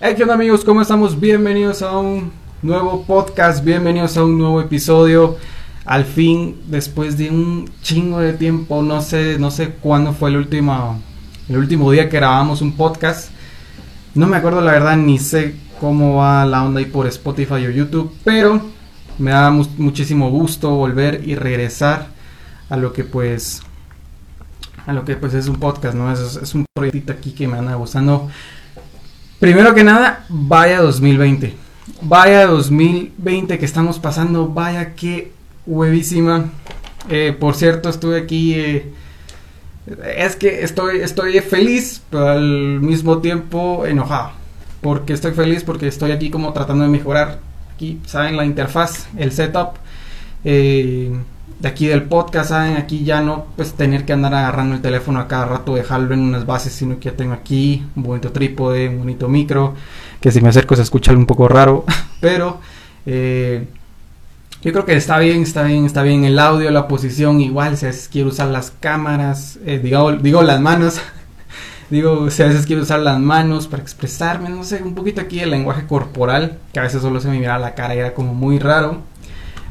Hey, ¿qué onda amigos? ¿Cómo estamos? Bienvenidos a un nuevo podcast, bienvenidos a un nuevo episodio. Al fin, después de un chingo de tiempo, no sé, no sé cuándo fue el último, el último día que grabamos un podcast. No me acuerdo la verdad, ni sé cómo va la onda ahí por Spotify o YouTube, pero me da muchísimo gusto volver y regresar a lo que pues a lo que pues es un podcast, ¿no? Es, un proyectito aquí que me anda gustando. Primero que nada, vaya 2020. Vaya 2020 que estamos pasando, vaya qué huevísima. Eh, por cierto, estuve aquí. Eh, es que estoy, estoy feliz, pero al mismo tiempo enojado. Porque estoy feliz porque estoy aquí como tratando de mejorar. Aquí, ¿saben? La interfaz, el setup. Eh, de aquí del podcast, ¿saben? Aquí ya no pues tener que andar agarrando el teléfono a cada rato, dejarlo en unas bases, sino que ya tengo aquí un bonito trípode, un bonito micro, que si me acerco se escucha un poco raro, pero eh, yo creo que está bien, está bien, está bien el audio, la posición, igual si a veces quiero usar las cámaras, eh, digo, digo las manos, digo, si a veces quiero usar las manos para expresarme, no sé, un poquito aquí el lenguaje corporal, que a veces solo se me mira la cara y era como muy raro,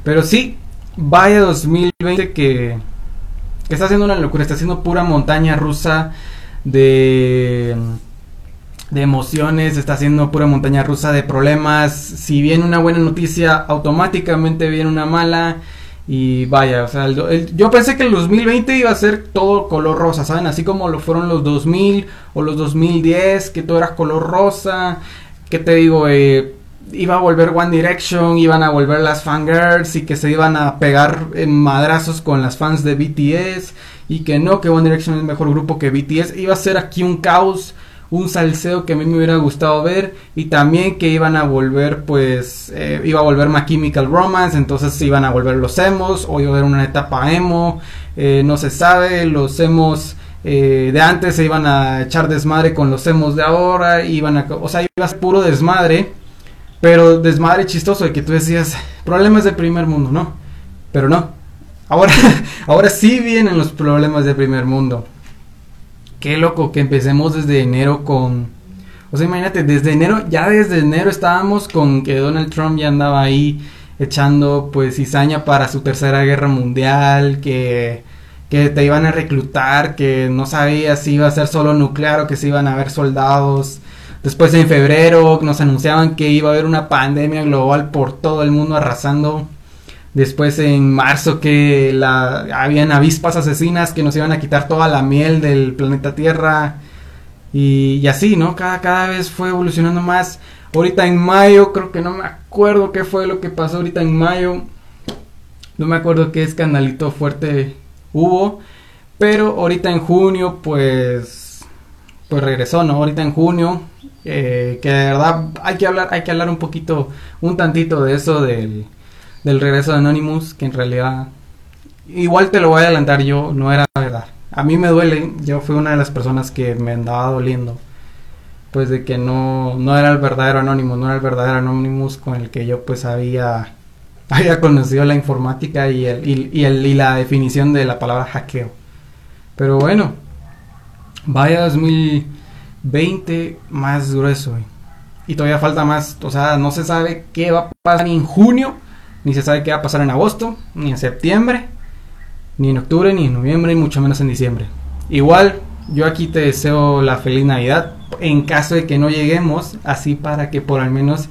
pero sí, Vaya 2020 que, que está haciendo una locura, está haciendo pura montaña rusa de, de emociones, está haciendo pura montaña rusa de problemas. Si viene una buena noticia, automáticamente viene una mala. Y vaya, o sea, yo pensé que el 2020 iba a ser todo color rosa, ¿saben? Así como lo fueron los 2000 o los 2010, que todo era color rosa. ¿Qué te digo? Eh, iba a volver One Direction, iban a volver las fangirls y que se iban a pegar en madrazos con las fans de BTS y que no, que One Direction es mejor grupo que BTS. Iba a ser aquí un caos, un salseo que a mí me hubiera gustado ver y también que iban a volver pues, eh, iba a volver My Chemical Romance, entonces iban a volver los emos o iba a haber una etapa emo, eh, no se sabe, los emos... Eh, de antes se iban a echar desmadre con los emos de ahora, iban a, o sea, iba a ser puro desmadre pero desmadre chistoso de que tú decías, problemas del primer mundo, ¿no? Pero no. Ahora, ahora sí vienen los problemas del primer mundo. Qué loco que empecemos desde enero con... O sea, imagínate, desde enero, ya desde enero estábamos con que Donald Trump ya andaba ahí echando pues cizaña para su tercera guerra mundial, que, que te iban a reclutar, que no sabía si iba a ser solo nuclear o que se iban a ver soldados Después en febrero nos anunciaban que iba a haber una pandemia global por todo el mundo arrasando. Después en marzo que la, habían avispas asesinas que nos iban a quitar toda la miel del planeta Tierra. Y, así, ¿no? Cada, cada vez fue evolucionando más. Ahorita en mayo, creo que no me acuerdo qué fue lo que pasó ahorita en mayo. No me acuerdo qué escandalito fuerte hubo. Pero ahorita en junio, pues. Pues regresó, ¿no? Ahorita en junio eh, que de verdad hay que hablar, hay que hablar un poquito, un tantito de eso del, del regreso de Anonymous, que en realidad, igual te lo voy a adelantar yo, no era verdad. A mí me duele, yo fui una de las personas que me andaba doliendo, pues de que no, no era el verdadero Anonymous, no era el verdadero Anonymous con el que yo pues había, había conocido la informática y, el, y, el, y la definición de la palabra hackeo. Pero bueno, vaya 2000 20 más grueso. Y todavía falta más, o sea, no se sabe qué va a pasar ni en junio, ni se sabe qué va a pasar en agosto, ni en septiembre, ni en octubre, ni en noviembre, y mucho menos en diciembre. Igual, yo aquí te deseo la feliz Navidad, en caso de que no lleguemos, así para que por al menos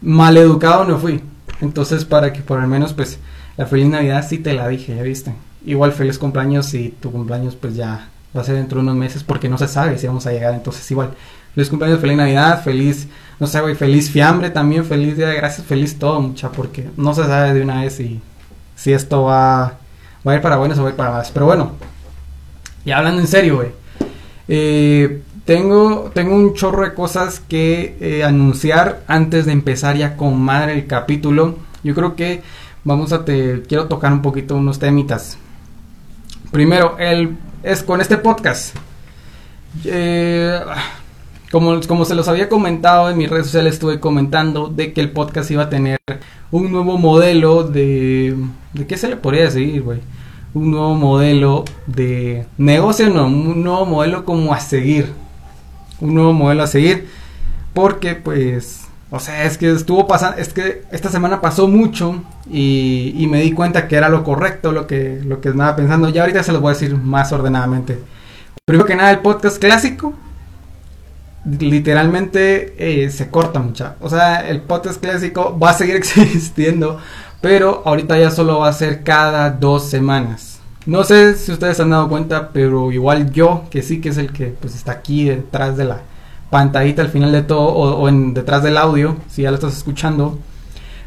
mal educado no fui. Entonces, para que por al menos, pues, la feliz Navidad sí te la dije, ya viste. Igual feliz cumpleaños y tu cumpleaños, pues ya va a ser dentro de unos meses porque no se sabe si vamos a llegar. Entonces, igual, feliz cumpleaños, feliz Navidad, feliz, no sé, güey, feliz fiambre también, feliz día de gracias, feliz todo, mucha, porque no se sabe de una vez si, si esto va, va a ir para buenos o va a ir para más. Pero bueno, y hablando en serio, güey, eh, tengo, tengo un chorro de cosas que eh, anunciar antes de empezar ya con madre el capítulo. Yo creo que vamos a te quiero tocar un poquito unos temitas. Primero, el es con este podcast. Eh, como, como se los había comentado en mis redes sociales, estuve comentando de que el podcast iba a tener un nuevo modelo de... ¿De qué se le podría decir, güey? Un nuevo modelo de negocio, no, un nuevo modelo como a seguir. Un nuevo modelo a seguir. Porque pues, o sea, es que estuvo pasando, es que esta semana pasó mucho y, y, me di cuenta que era lo correcto, lo que, lo que estaba pensando. Ya ahorita se los voy a decir más ordenadamente. Primero que nada, el podcast clásico literalmente eh, se corta mucha. O sea, el podcast clásico va a seguir existiendo, pero ahorita ya solo va a ser cada dos semanas. No sé si ustedes se han dado cuenta, pero igual yo, que sí que es el que pues está aquí detrás de la pantallita al final de todo, o, en, detrás del audio, si ya lo estás escuchando.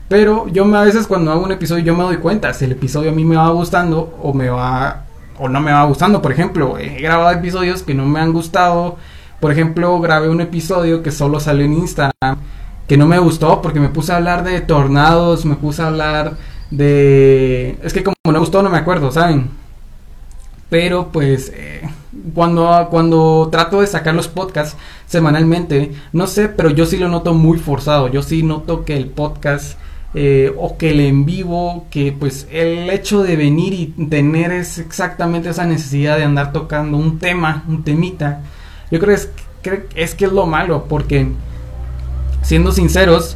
Pero yo me, a veces cuando hago un episodio yo me doy cuenta si el episodio a mí me va gustando o me va o no me va gustando. Por ejemplo, he grabado episodios que no me han gustado por ejemplo, grabé un episodio que solo salió en Instagram, que no me gustó porque me puse a hablar de tornados, me puse a hablar de... Es que como no me gustó no me acuerdo, ¿saben? Pero pues eh, cuando, cuando trato de sacar los podcasts semanalmente, no sé, pero yo sí lo noto muy forzado. Yo sí noto que el podcast eh, o que el en vivo, que pues el hecho de venir y tener es exactamente esa necesidad de andar tocando un tema, un temita, yo creo que es, que es lo malo, porque siendo sinceros,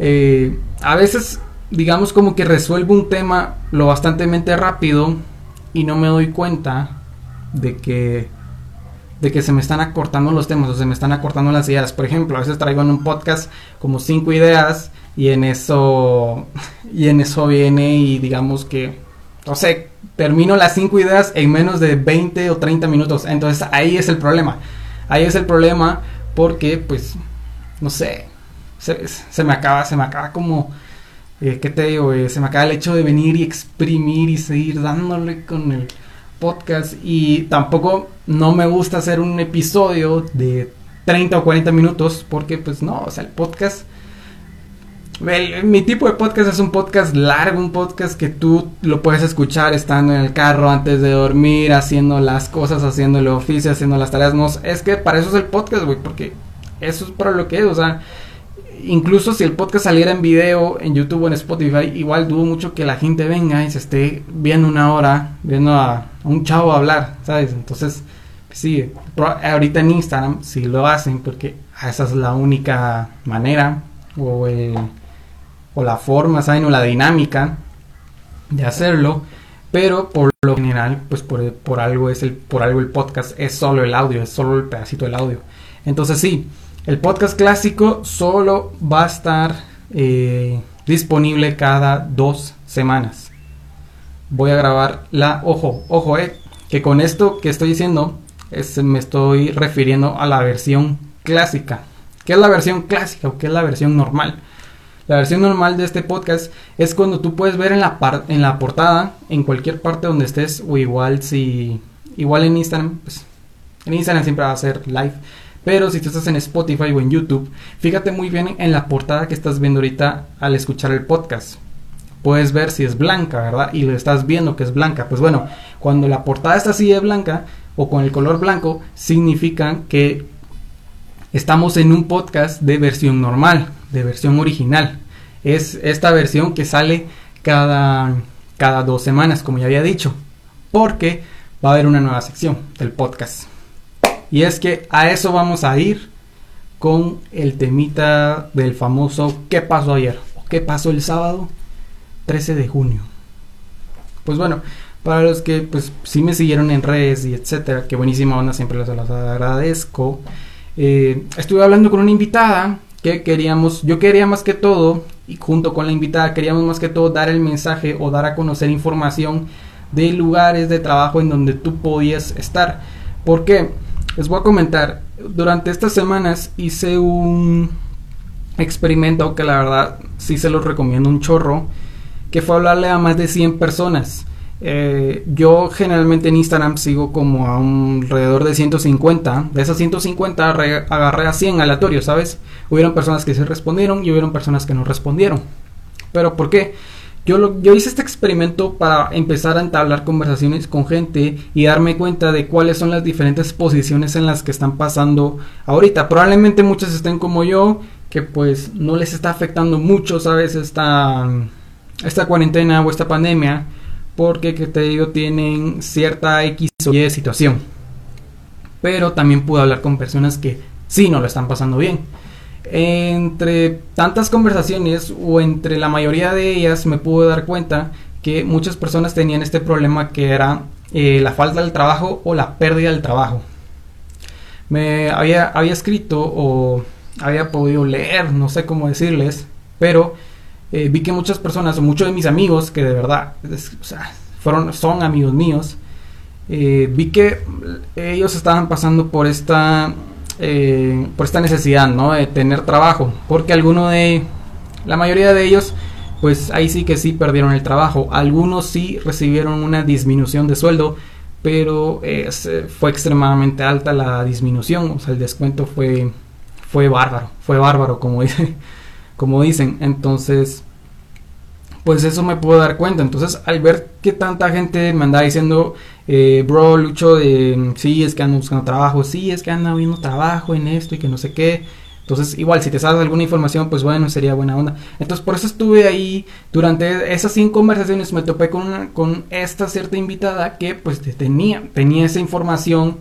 eh, a veces digamos como que resuelvo un tema lo bastantemente rápido y no me doy cuenta de que de que se me están acortando los temas o se me están acortando las ideas. Por ejemplo, a veces traigo en un podcast como cinco ideas y en eso y en eso viene y digamos que no sé, termino las cinco ideas en menos de 20 o 30 minutos. Entonces ahí es el problema. Ahí es el problema porque, pues, no sé, se, me acaba, se me acaba como, eh, ¿qué te digo? Eh, se me acaba el hecho de venir y exprimir y seguir dándole con el podcast y tampoco no me gusta hacer un episodio de 30 o 40 minutos porque, pues, no, o sea, el podcast mi tipo de podcast es un podcast largo, un podcast que tú lo puedes escuchar estando en el carro antes de dormir, haciendo las cosas, haciendo el oficio, haciendo las tareas. No, es que para eso es el podcast, güey, porque eso es para lo que es, o sea, incluso si el podcast saliera en video en YouTube o en Spotify, igual dudo mucho que la gente venga y se esté viendo una hora, viendo a, un chavo hablar, ¿sabes? Entonces, pues sí, ahorita en Instagram sí lo hacen porque esa es la única manera o el o la forma, ¿saben? O la dinámica de hacerlo. Pero por lo general, pues por, algo es el, por algo el podcast es solo el audio, es solo el pedacito del audio. Entonces sí, el podcast clásico solo va a estar eh, disponible cada dos semanas. Voy a grabar la, ojo, ojo, eh, que con esto que estoy diciendo es, me estoy refiriendo a la versión clásica. ¿Qué es la versión clásica o qué es la versión normal? La versión normal de este podcast es cuando tú puedes ver en la, en la portada, en cualquier parte donde estés, o igual si, igual en Instagram, pues en Instagram siempre va a ser live. Pero si tú estás en Spotify o en YouTube, fíjate muy bien en la portada que estás viendo ahorita al escuchar el podcast. Puedes ver si es blanca, ¿verdad? Y lo estás viendo que es blanca. Pues bueno, cuando la portada está así de blanca o con el color blanco, significa que estamos en un podcast de versión normal de versión original. Es esta versión que sale cada, cada dos semanas, como ya había dicho, porque va a haber una nueva sección del podcast. Y es que a eso vamos a ir con el temita del famoso ¿qué pasó ayer? ¿O qué pasó el sábado 13 de junio? Pues bueno, para los que pues sí me siguieron en redes y etcétera, que buenísima onda, siempre les agradezco. Eh, estuve hablando con una invitada que queríamos, yo quería más que todo, y junto con la invitada, queríamos más que todo dar el mensaje o dar a conocer información de lugares de trabajo en donde tú podías estar. porque Les voy a comentar, durante estas semanas hice un experimento que la verdad sí se los recomiendo un chorro, que fue hablarle a más de 100 personas. Eh, yo generalmente en Instagram sigo como a un alrededor de 150. De esas 150 agarré a 100 aleatorios, ¿sabes? Hubieron personas que se respondieron y hubieron personas que no respondieron. Pero ¿por qué? Yo, yo hice este experimento para empezar a entablar conversaciones con gente y darme cuenta de cuáles son las diferentes posiciones en las que están pasando ahorita. Probablemente muchos estén como yo, que pues no les está afectando mucho, ¿sabes? Esta, esta cuarentena o esta pandemia porque que te digo tienen cierta X o Y situación. Pero también pude hablar con personas que sí no lo están pasando bien. Entre tantas conversaciones o entre la mayoría de ellas me pude dar cuenta que muchas personas tenían este problema que era eh, la falta del trabajo o la pérdida del trabajo. Me había, había escrito o había podido leer, no sé cómo decirles, pero eh, vi que muchas personas o muchos de mis amigos que de verdad fueron, son amigos míos, eh, vi que ellos estaban pasando por esta eh, por esta necesidad, ¿no? De tener trabajo, porque alguno de, la mayoría de ellos, pues ahí sí que sí perdieron el trabajo. Algunos sí recibieron una disminución de sueldo, pero eh, fue extremadamente alta la disminución, o sea, el descuento fue, fue bárbaro, fue bárbaro, como, dice, como dicen. Entonces, pues eso me puedo dar cuenta. Entonces, al ver que tanta gente me andaba diciendo, eh, bro, Lucho, de, sí, es que ando buscando trabajo, sí, es que ando viendo trabajo en esto y que no sé qué. Entonces, igual, si te sabes alguna información, pues bueno, sería buena onda. Entonces, por eso estuve ahí, durante esas cinco conversaciones me topé con, con esta cierta invitada que pues tenía, tenía esa información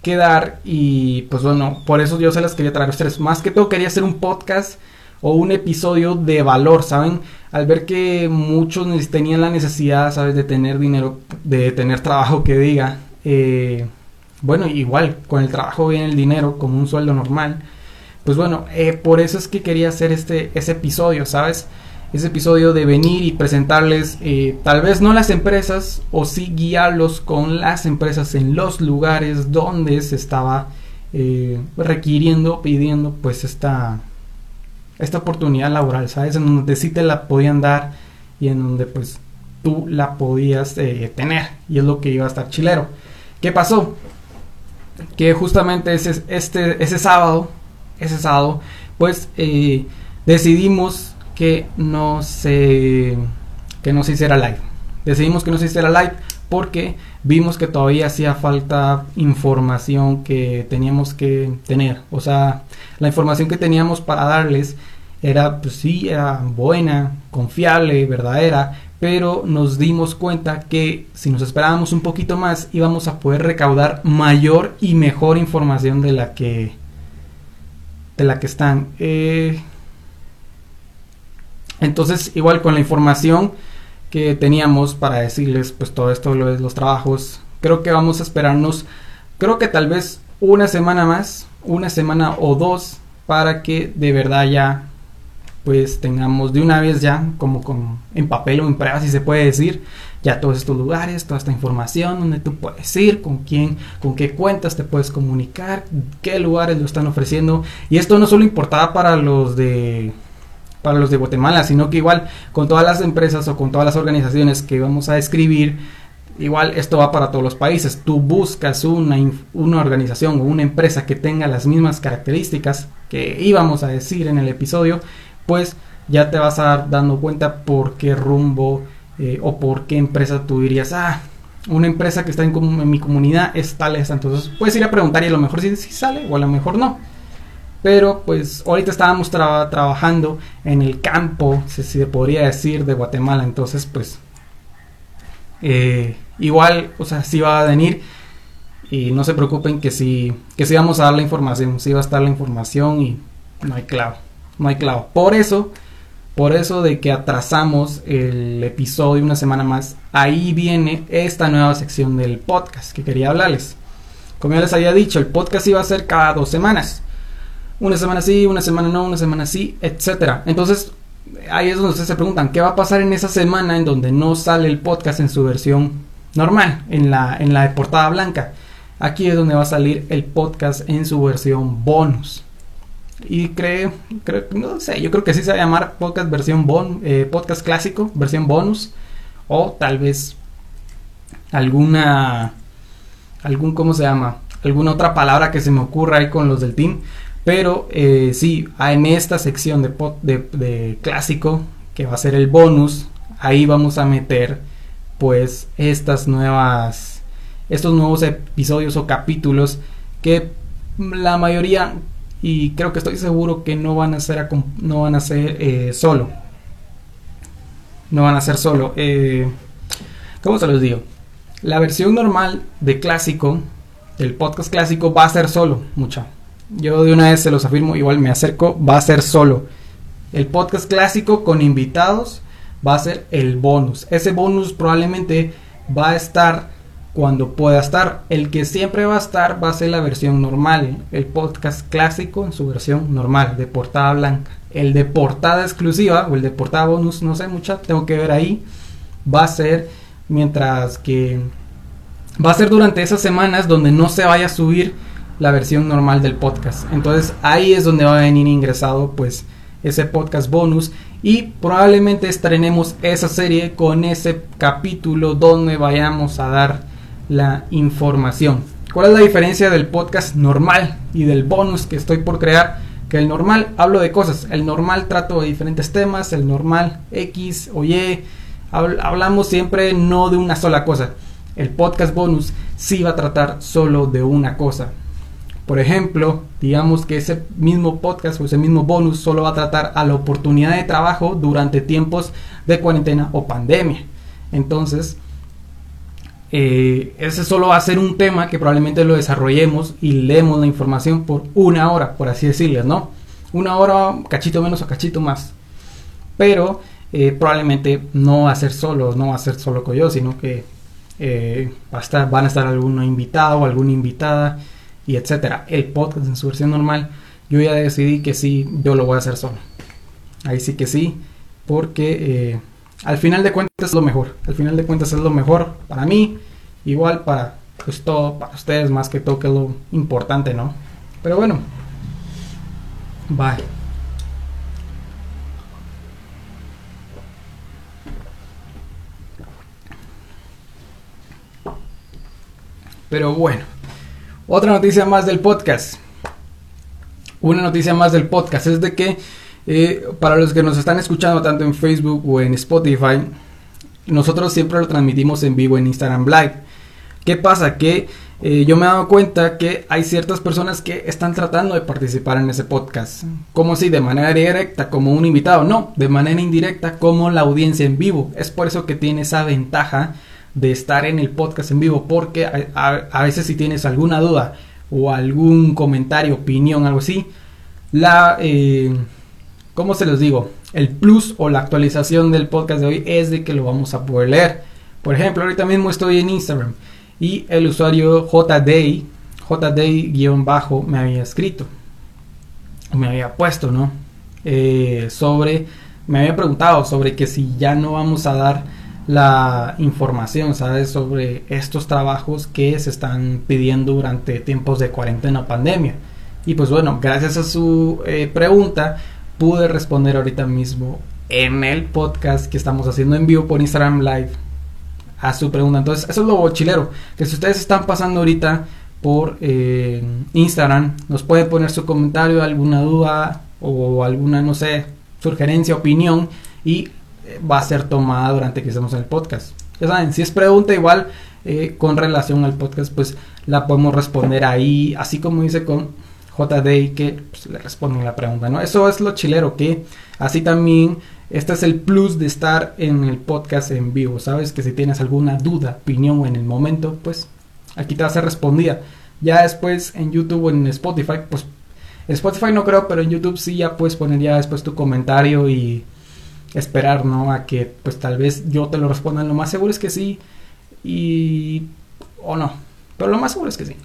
que dar y pues bueno, por eso yo se las quería traer a ustedes. Más que todo quería hacer un podcast o un episodio de valor, ¿saben? Al ver que muchos tenían la necesidad, ¿sabes? De tener dinero, de tener trabajo que diga, eh, bueno, igual, con el trabajo viene el dinero, como un sueldo normal. Pues bueno, eh, por eso es que quería hacer este ese episodio, ¿sabes? Ese episodio de venir y presentarles, eh, tal vez no las empresas, o sí guiarlos con las empresas en los lugares donde se estaba requiriendo, pidiendo, pues esta esta oportunidad laboral, ¿sabes? En donde sí te la podían dar y en donde pues tú la podías eh, tener. Y es lo que iba a estar chilero. ¿Qué pasó? Que justamente ese, este, ese sábado, ese sábado, pues eh, decidimos que no se, que no se hiciera live. Decidimos que no se hiciera live porque vimos que todavía hacía falta información que teníamos que tener. O sea, la información que teníamos para darles era, pues sí, buena, confiable, verdadera, pero nos dimos cuenta que si nos esperábamos un poquito más íbamos a poder recaudar mayor y mejor información de la que de la que están. Eh, entonces, igual con la información que teníamos para decirles pues todo esto de los trabajos. Creo que vamos a esperarnos, creo que tal vez una semana más, una semana o dos para que de verdad ya pues tengamos de una vez ya como con en papel o en prueba si se puede decir ya todos estos lugares, toda esta información donde tú puedes ir, con quién, con qué cuentas te puedes comunicar, qué lugares lo están ofreciendo y esto no solo importaba para los de para los de Guatemala, sino que igual con todas las empresas o con todas las organizaciones que vamos a escribir, igual esto va para todos los países. Tú buscas una, una organización o una empresa que tenga las mismas características que íbamos a decir en el episodio, pues ya te vas a dar dando cuenta por qué rumbo eh, o por qué empresa tú dirías, ah, una empresa que está en, mi comunidad es tal, esta. Entonces puedes ir a preguntar y a lo mejor sí, sale o a lo mejor no. Pero pues ahorita estábamos trabajando en el campo, si se podría decir, de Guatemala. Entonces pues eh, igual, o sea, sí va a venir. Y no se preocupen que sí, que sí vamos a dar la información. Sí va a estar la información y no hay clavo. No hay clavo. Por eso, por eso de que atrasamos el episodio una semana más, ahí viene esta nueva sección del podcast que quería hablarles. Como ya les había dicho, el podcast iba a ser cada dos semanas una semana sí, una semana no, una semana sí, etcétera. Entonces, ahí es donde ustedes se preguntan, ¿qué va a pasar en esa semana en donde no sale el podcast en su versión normal, en la, en la portada blanca? Aquí es donde va a salir el podcast en su versión bonus. Y creo, creo no sé, yo creo que sí se va a llamar podcast versión bon, eh, podcast clásico, versión bonus. O tal vez alguna, algún, ¿cómo se llama? Alguna otra palabra que se me ocurra ahí con los del team. Pero eh, sí, en esta sección de, de, clásico, que va a ser el bonus, ahí vamos a meter pues estas nuevas, estos nuevos episodios o capítulos que la mayoría, y creo que estoy seguro que no van a ser, no van a ser eh, solo. No van a ser solo. Eh, ¿Cómo se los digo? La versión normal de clásico, del podcast clásico, va a ser solo, mucha yo de una vez se los afirmo, igual me acerco, va a ser solo. El podcast clásico con invitados va a ser el bonus. Ese bonus probablemente va a estar cuando pueda estar. El que siempre va a estar va a ser la versión normal, el podcast clásico en su versión normal, de portada blanca. El de portada exclusiva o el de portada bonus, no sé mucha, tengo que ver ahí, va a ser mientras que va a ser durante esas semanas donde no se vaya a subir la versión normal del podcast. Entonces ahí es donde va a venir ingresado pues ese podcast bonus y probablemente estrenemos esa serie con ese capítulo donde vayamos a dar la información. ¿Cuál es la diferencia del podcast normal y del bonus que estoy por crear? Que el normal hablo de cosas, el normal trato de diferentes temas, el normal X o Y, hablamos siempre no de una sola cosa. El podcast bonus sí va a tratar solo de una cosa. Por ejemplo, digamos que ese mismo podcast o ese mismo bonus solo va a tratar a la oportunidad de trabajo durante tiempos de cuarentena o pandemia. Entonces, eh, ese solo va a ser un tema que probablemente lo desarrollemos y leemos la información por una hora, por así decirles, ¿no? Una hora, cachito menos o cachito más. Pero eh, probablemente no va a ser solo, no va a ser solo con yo, sino que eh, va a estar, van a estar algún invitado o alguna invitada y etcétera. El podcast en su versión normal, yo ya decidí que sí, yo lo voy a hacer solo. Ahí sí que sí, porque eh, al final de cuentas es lo mejor. Al final de cuentas es lo mejor para mí, igual para pues todo, para ustedes más que todo que es lo importante, ¿no? Pero bueno, bye. Pero bueno, otra noticia más del podcast. Una noticia más del podcast es de que eh, para los que nos están escuchando tanto en Facebook o en Spotify, nosotros siempre lo transmitimos en vivo en Instagram Live. ¿Qué pasa? Que eh, yo me he dado cuenta que hay ciertas personas que están tratando de participar en ese podcast. Como si de manera directa, como un invitado. No, de manera indirecta, como la audiencia en vivo. Es por eso que tiene esa ventaja de estar en el podcast en vivo, porque a, veces si tienes alguna duda o algún comentario, opinión, algo así, la, eh, ¿cómo se los digo? El plus o la actualización del podcast de hoy es de que lo vamos a poder leer. Por ejemplo, ahorita mismo estoy en Instagram y el usuario JDay, JDay-bajo me había escrito, me había puesto, ¿no? Eh, sobre, me había preguntado sobre que si ya no vamos a dar la información, ¿sabes? Sobre estos trabajos que se están pidiendo durante tiempos de cuarentena o pandemia. Y pues bueno, gracias a su eh, pregunta pude responder ahorita mismo en el podcast que estamos haciendo en vivo por Instagram Live a su pregunta. Entonces, eso es lo chilero. Que si ustedes están pasando ahorita por eh, Instagram, nos pueden poner su comentario, alguna duda o alguna, no sé, sugerencia, opinión y va a ser tomada durante que estemos en el podcast. Ya saben, si es pregunta igual eh, con relación al podcast, pues la podemos responder ahí, así como dice con JD que pues, le responden la pregunta, ¿no? Eso es lo chilero, que así también este es el plus de estar en el podcast en vivo, ¿sabes? Que si tienes alguna duda, opinión en el momento, pues aquí te va a ser respondida. Ya después en YouTube o en Spotify, pues Spotify no creo, pero en YouTube sí ya puedes poner ya después tu comentario y esperar, ¿no? A que pues tal vez yo te lo responda. Lo más seguro es que sí y o no, pero lo más seguro es que sí.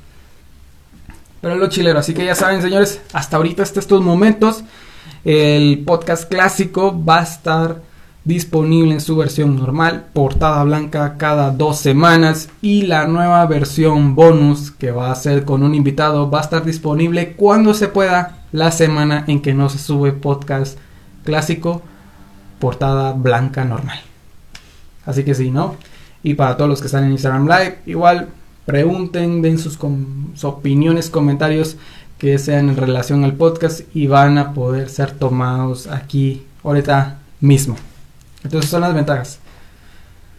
Pero lo chilero, así que ya saben, señores, hasta ahorita hasta estos momentos el podcast clásico va a estar disponible en su versión normal, portada blanca cada dos semanas y la nueva versión bonus que va a ser con un invitado va a estar disponible cuando se pueda la semana en que no se sube podcast clásico portada blanca normal. Así que sí, ¿no? Y para todos los que están en Instagram Live, igual pregunten, den sus, opiniones, comentarios que sean en relación al podcast y van a poder ser tomados aquí ahorita mismo. Entonces son las ventajas.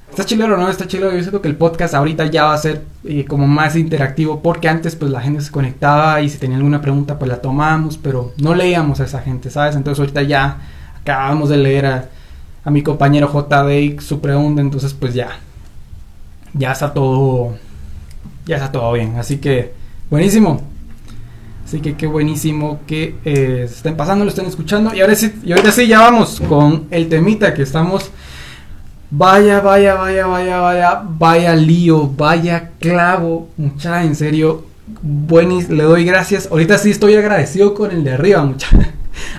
Está chilero, ¿no? Está chilero. Yo siento que el podcast ahorita ya va a ser eh, como más interactivo porque antes pues la gente se conectaba y si tenía alguna pregunta pues la tomamos, pero no leíamos a esa gente, ¿sabes? Entonces ahorita ya acabamos de leer a, mi compañero JD su pregunta, entonces pues ya, ya está todo, ya está todo bien, así que buenísimo. Así que qué buenísimo que eh, se estén pasando, lo estén escuchando. Y ahora sí, y ahorita sí ya vamos con el temita que estamos. Vaya, vaya, vaya, vaya, vaya, vaya lío, vaya clavo, mucha, en serio, buenis, le doy gracias. Ahorita sí estoy agradecido con el de arriba, mucha.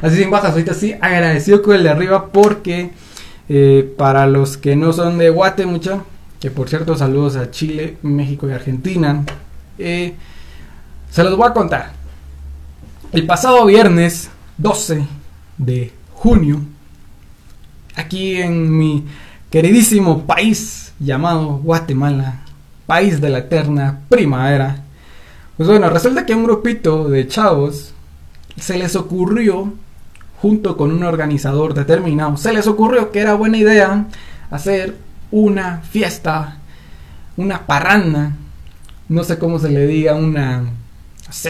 Así sin bajas, ahorita sí agradecido con el de arriba porque eh, para los que no son de Guate, mucha, que por cierto saludos a Chile, México y Argentina, eh, se los voy a contar. El pasado viernes 12 de junio, aquí en mi queridísimo país llamado Guatemala, país de la eterna primavera, pues bueno, resulta que un grupito de chavos se les ocurrió, junto con un organizador determinado, se les ocurrió que era buena idea hacer una fiesta, una parranda, no sé cómo se le diga, una,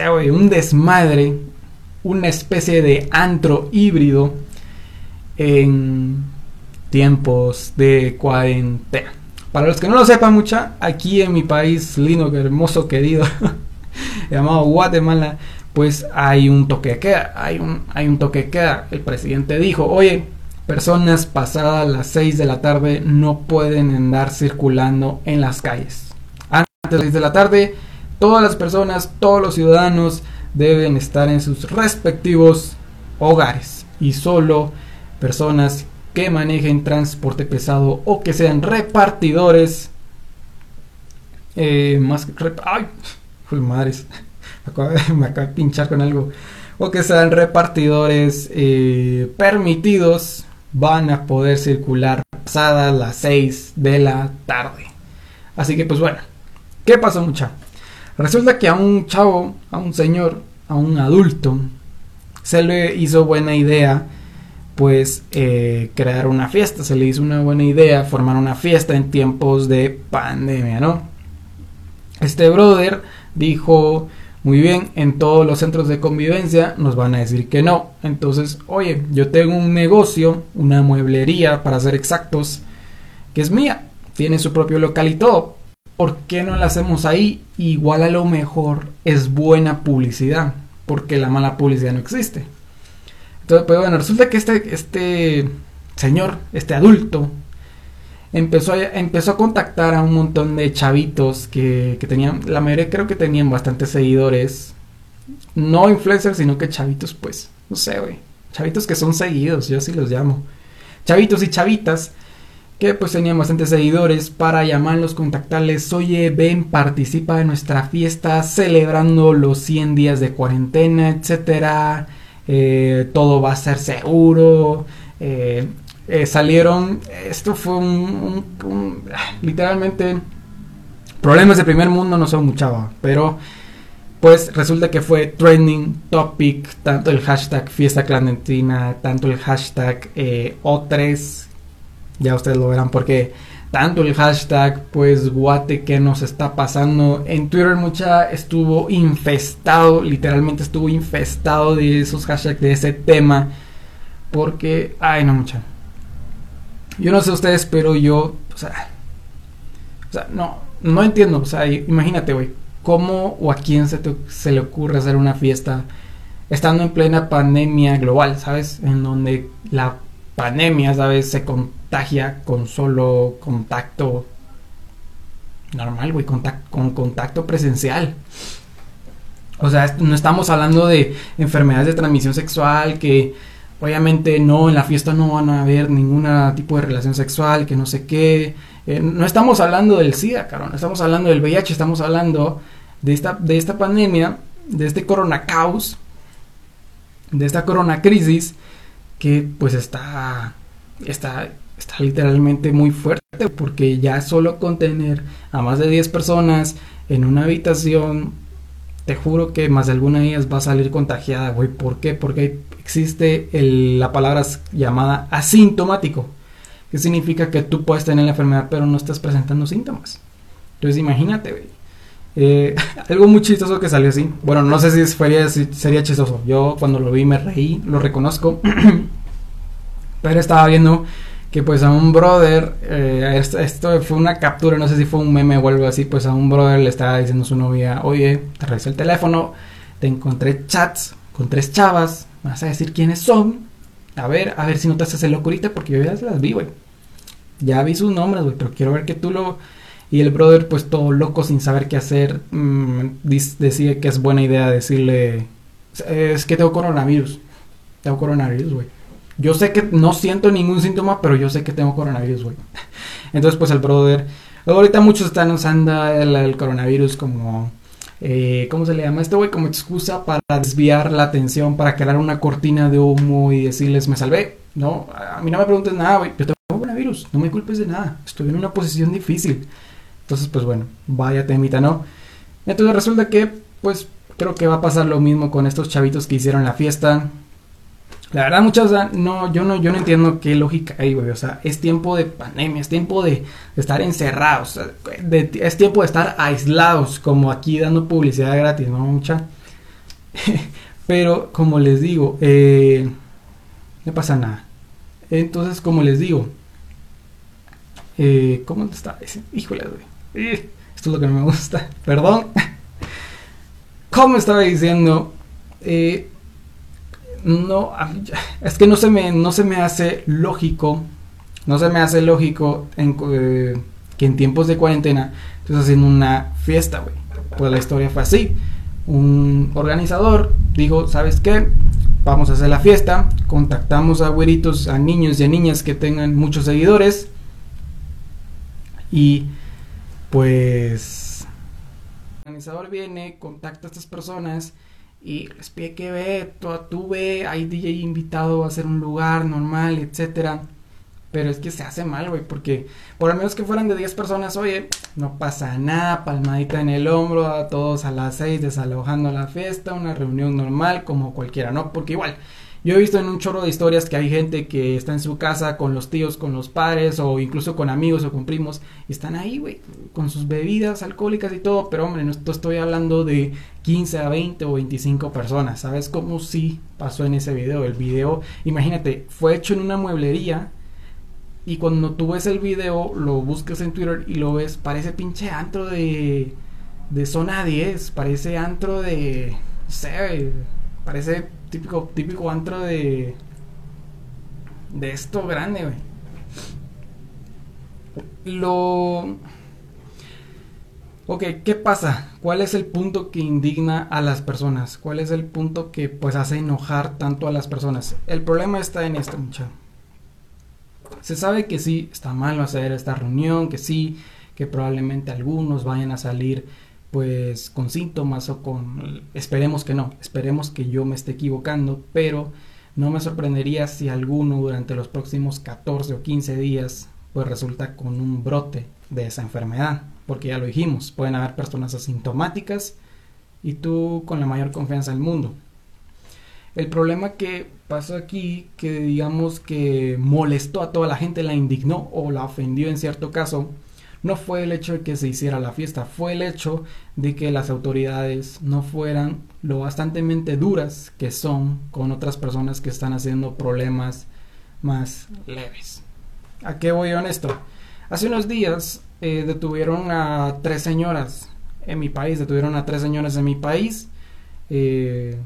o un desmadre, una especie de antro híbrido en tiempos de cuarentena. Para los que no lo sepan mucha, aquí en mi país lindo, hermoso, querido, llamado Guatemala, pues hay un toque de queda, hay un, hay un toque de queda. El presidente dijo, oye, personas pasadas las 6 de la tarde no pueden andar circulando en las calles. Antes de las 6 de la tarde, todas las personas, todos los ciudadanos deben estar en sus respectivos hogares y solo personas que manejen transporte pesado o que sean repartidores eh, más ay madres me acabo, de pinchar con algo o que sean repartidores eh, permitidos van a poder circular pasadas las 6 de la tarde así que pues bueno ¿qué pasó mucha? Resulta que a un chavo, a un señor, a un adulto, se le hizo buena idea pues eh, crear una fiesta, se le hizo una buena idea formar una fiesta en tiempos de pandemia, ¿no? Este brother dijo, muy bien, en todos los centros de convivencia nos van a decir que no. Entonces, oye, yo tengo un negocio, una mueblería, para ser exactos, que es mía, tiene su propio local y todo. ¿por qué no la hacemos ahí? Igual a lo mejor es buena publicidad, porque la mala publicidad no existe. Entonces, pues bueno, resulta que este, este señor, este adulto, empezó a, empezó a contactar a un montón de chavitos que, que tenían, la mayoría creo que tenían bastantes seguidores. No influencers, sino que chavitos, pues, no sé, güey. Chavitos que son seguidos, yo así los llamo. Chavitos y chavitas que pues tenían bastantes seguidores para llamarlos, contactarles, oye, ven, participa de nuestra fiesta celebrando los 100 días de cuarentena, etcétera, eh, todo va a ser seguro, eh, eh, salieron, esto fue un, literalmente, problemas de primer mundo no son mucha, pero pues resulta que fue trending topic, tanto el hashtag fiesta clandestina, tanto el hashtag O3, ya ustedes lo verán porque tanto el hashtag pues guate que nos está pasando en Twitter mucha estuvo infestado, literalmente estuvo infestado de esos hashtags de ese tema porque ay no mucha. Yo no sé ustedes, pero yo, o sea, o sea, no no entiendo, o sea, imagínate, güey, cómo o a quién se, se le ocurre hacer una fiesta estando en plena pandemia global, ¿sabes? En donde la pandemia, ¿sabes? Se contagia con solo contacto normal, güey, contacto, con contacto presencial. O sea, no estamos hablando de enfermedades de transmisión sexual que obviamente no, en la fiesta no van a haber ningún tipo de relación sexual, que no sé qué. Eh, no estamos hablando del SIDA, cabrón, estamos hablando del VIH, estamos hablando de esta, de esta pandemia, de este corona caos, de esta corona crisis que pues está, está, está literalmente muy fuerte porque ya solo con tener a más de 10 personas en una habitación, te juro que más de alguna de ellas va a salir contagiada, güey. ¿Por qué? Porque existe la palabra llamada asintomático, que significa que tú puedes tener la enfermedad pero no estás presentando síntomas. Entonces imagínate. Eh, algo muy chistoso que salió así. Bueno, no sé si sería, si sería chistoso. Yo cuando lo vi me reí, lo reconozco. Pero estaba viendo que pues a un brother, eh, esto, fue una captura, no sé si fue un meme o algo así, pues a un brother le estaba diciendo a su novia, oye, te revisé el teléfono, te encontré chats con tres chavas, vas a decir quiénes son, a ver, a ver si no te haces el locurita porque yo ya las vi, güey. Ya vi sus nombres, güey, pero quiero ver que tú lo... Y el brother, pues todo loco sin saber qué hacer, mmm, decide que es buena idea decirle, es que tengo coronavirus. Tengo coronavirus, güey. Yo sé que no siento ningún síntoma, pero yo sé que tengo coronavirus, güey. Entonces, pues el brother... Ahorita muchos están usando el, coronavirus como... Eh, ¿Cómo se le llama esto, güey? Como excusa para desviar la atención, para crear una cortina de humo y decirles, me salvé. No, a mí no me preguntes nada, güey. Yo tengo coronavirus, no me culpes de nada. Estoy en una posición difícil. Entonces, pues bueno, vaya temita, ¿no? Entonces resulta que, pues, creo que va a pasar lo mismo con estos chavitos que hicieron la fiesta. La verdad, muchas, no, yo no, yo no entiendo qué lógica hay, güey. O sea, es tiempo de pandemia, es tiempo de, estar encerrados, es tiempo de estar aislados, como aquí dando publicidad gratis, ¿no? Mucha. Pero, como les digo, eh, no pasa nada. Entonces, como les digo, eh, ¿cómo está? Híjole, güey. Eh, esto es lo que no me gusta. Perdón. Como estaba diciendo, eh, no, es que no se me, no se me hace lógico, no se me hace lógico eh, que en tiempos de cuarentena estés haciendo una fiesta, güey. Pues la historia fue así. Un organizador dijo, ¿sabes qué? Vamos a hacer la fiesta, contactamos a güeritos, a niños y a niñas que tengan muchos seguidores y pues el organizador viene, contacta a estas personas y les pide que ve, tú, ve, hay DJ invitado a hacer un lugar normal, etcétera. Pero es que se hace mal, güey, porque por lo menos que fueran de 10 personas, oye, no pasa nada, palmadita en el hombro, a todos a las 6 desalojando la fiesta, una reunión normal como cualquiera, ¿no? Porque igual, yo he visto en un chorro de historias que hay gente que está en su casa con los tíos, con los padres o incluso con amigos o con primos y están ahí, güey, con sus bebidas alcohólicas y todo, pero hombre, no estoy hablando de 15 a 20 o 25 personas, ¿sabes cómo sí pasó en ese video? El video, imagínate, fue hecho en una mueblería y cuando tú ves el video, lo buscas en Twitter y lo ves, parece pinche antro de de zona 10, parece antro de no sé, parece típico, típico antro de. De esto grande, güey. Lo. Ok, ¿qué pasa? ¿Cuál es el punto que indigna a las personas? ¿Cuál es el punto que pues hace enojar tanto a las personas? El problema está en esto, muchacho. Se sabe que sí, está malo hacer esta reunión, que sí, que probablemente algunos vayan a salir pues con síntomas o con esperemos que no, esperemos que yo me esté equivocando, pero no me sorprendería si alguno durante los próximos 14 o 15 días pues resulta con un brote de esa enfermedad, porque ya lo dijimos, pueden haber personas asintomáticas y tú con la mayor confianza del mundo. El problema que pasó aquí, que digamos que molestó a toda la gente, la indignó o la ofendió en cierto caso, no fue el hecho de que se hiciera la fiesta, fue el hecho de que las autoridades no fueran lo bastantemente duras que son con otras personas que están haciendo problemas más leves. ¿A qué voy honesto? Hace unos días eh, detuvieron a tres señoras en mi país, detuvieron a tres señoras en mi país. Eh,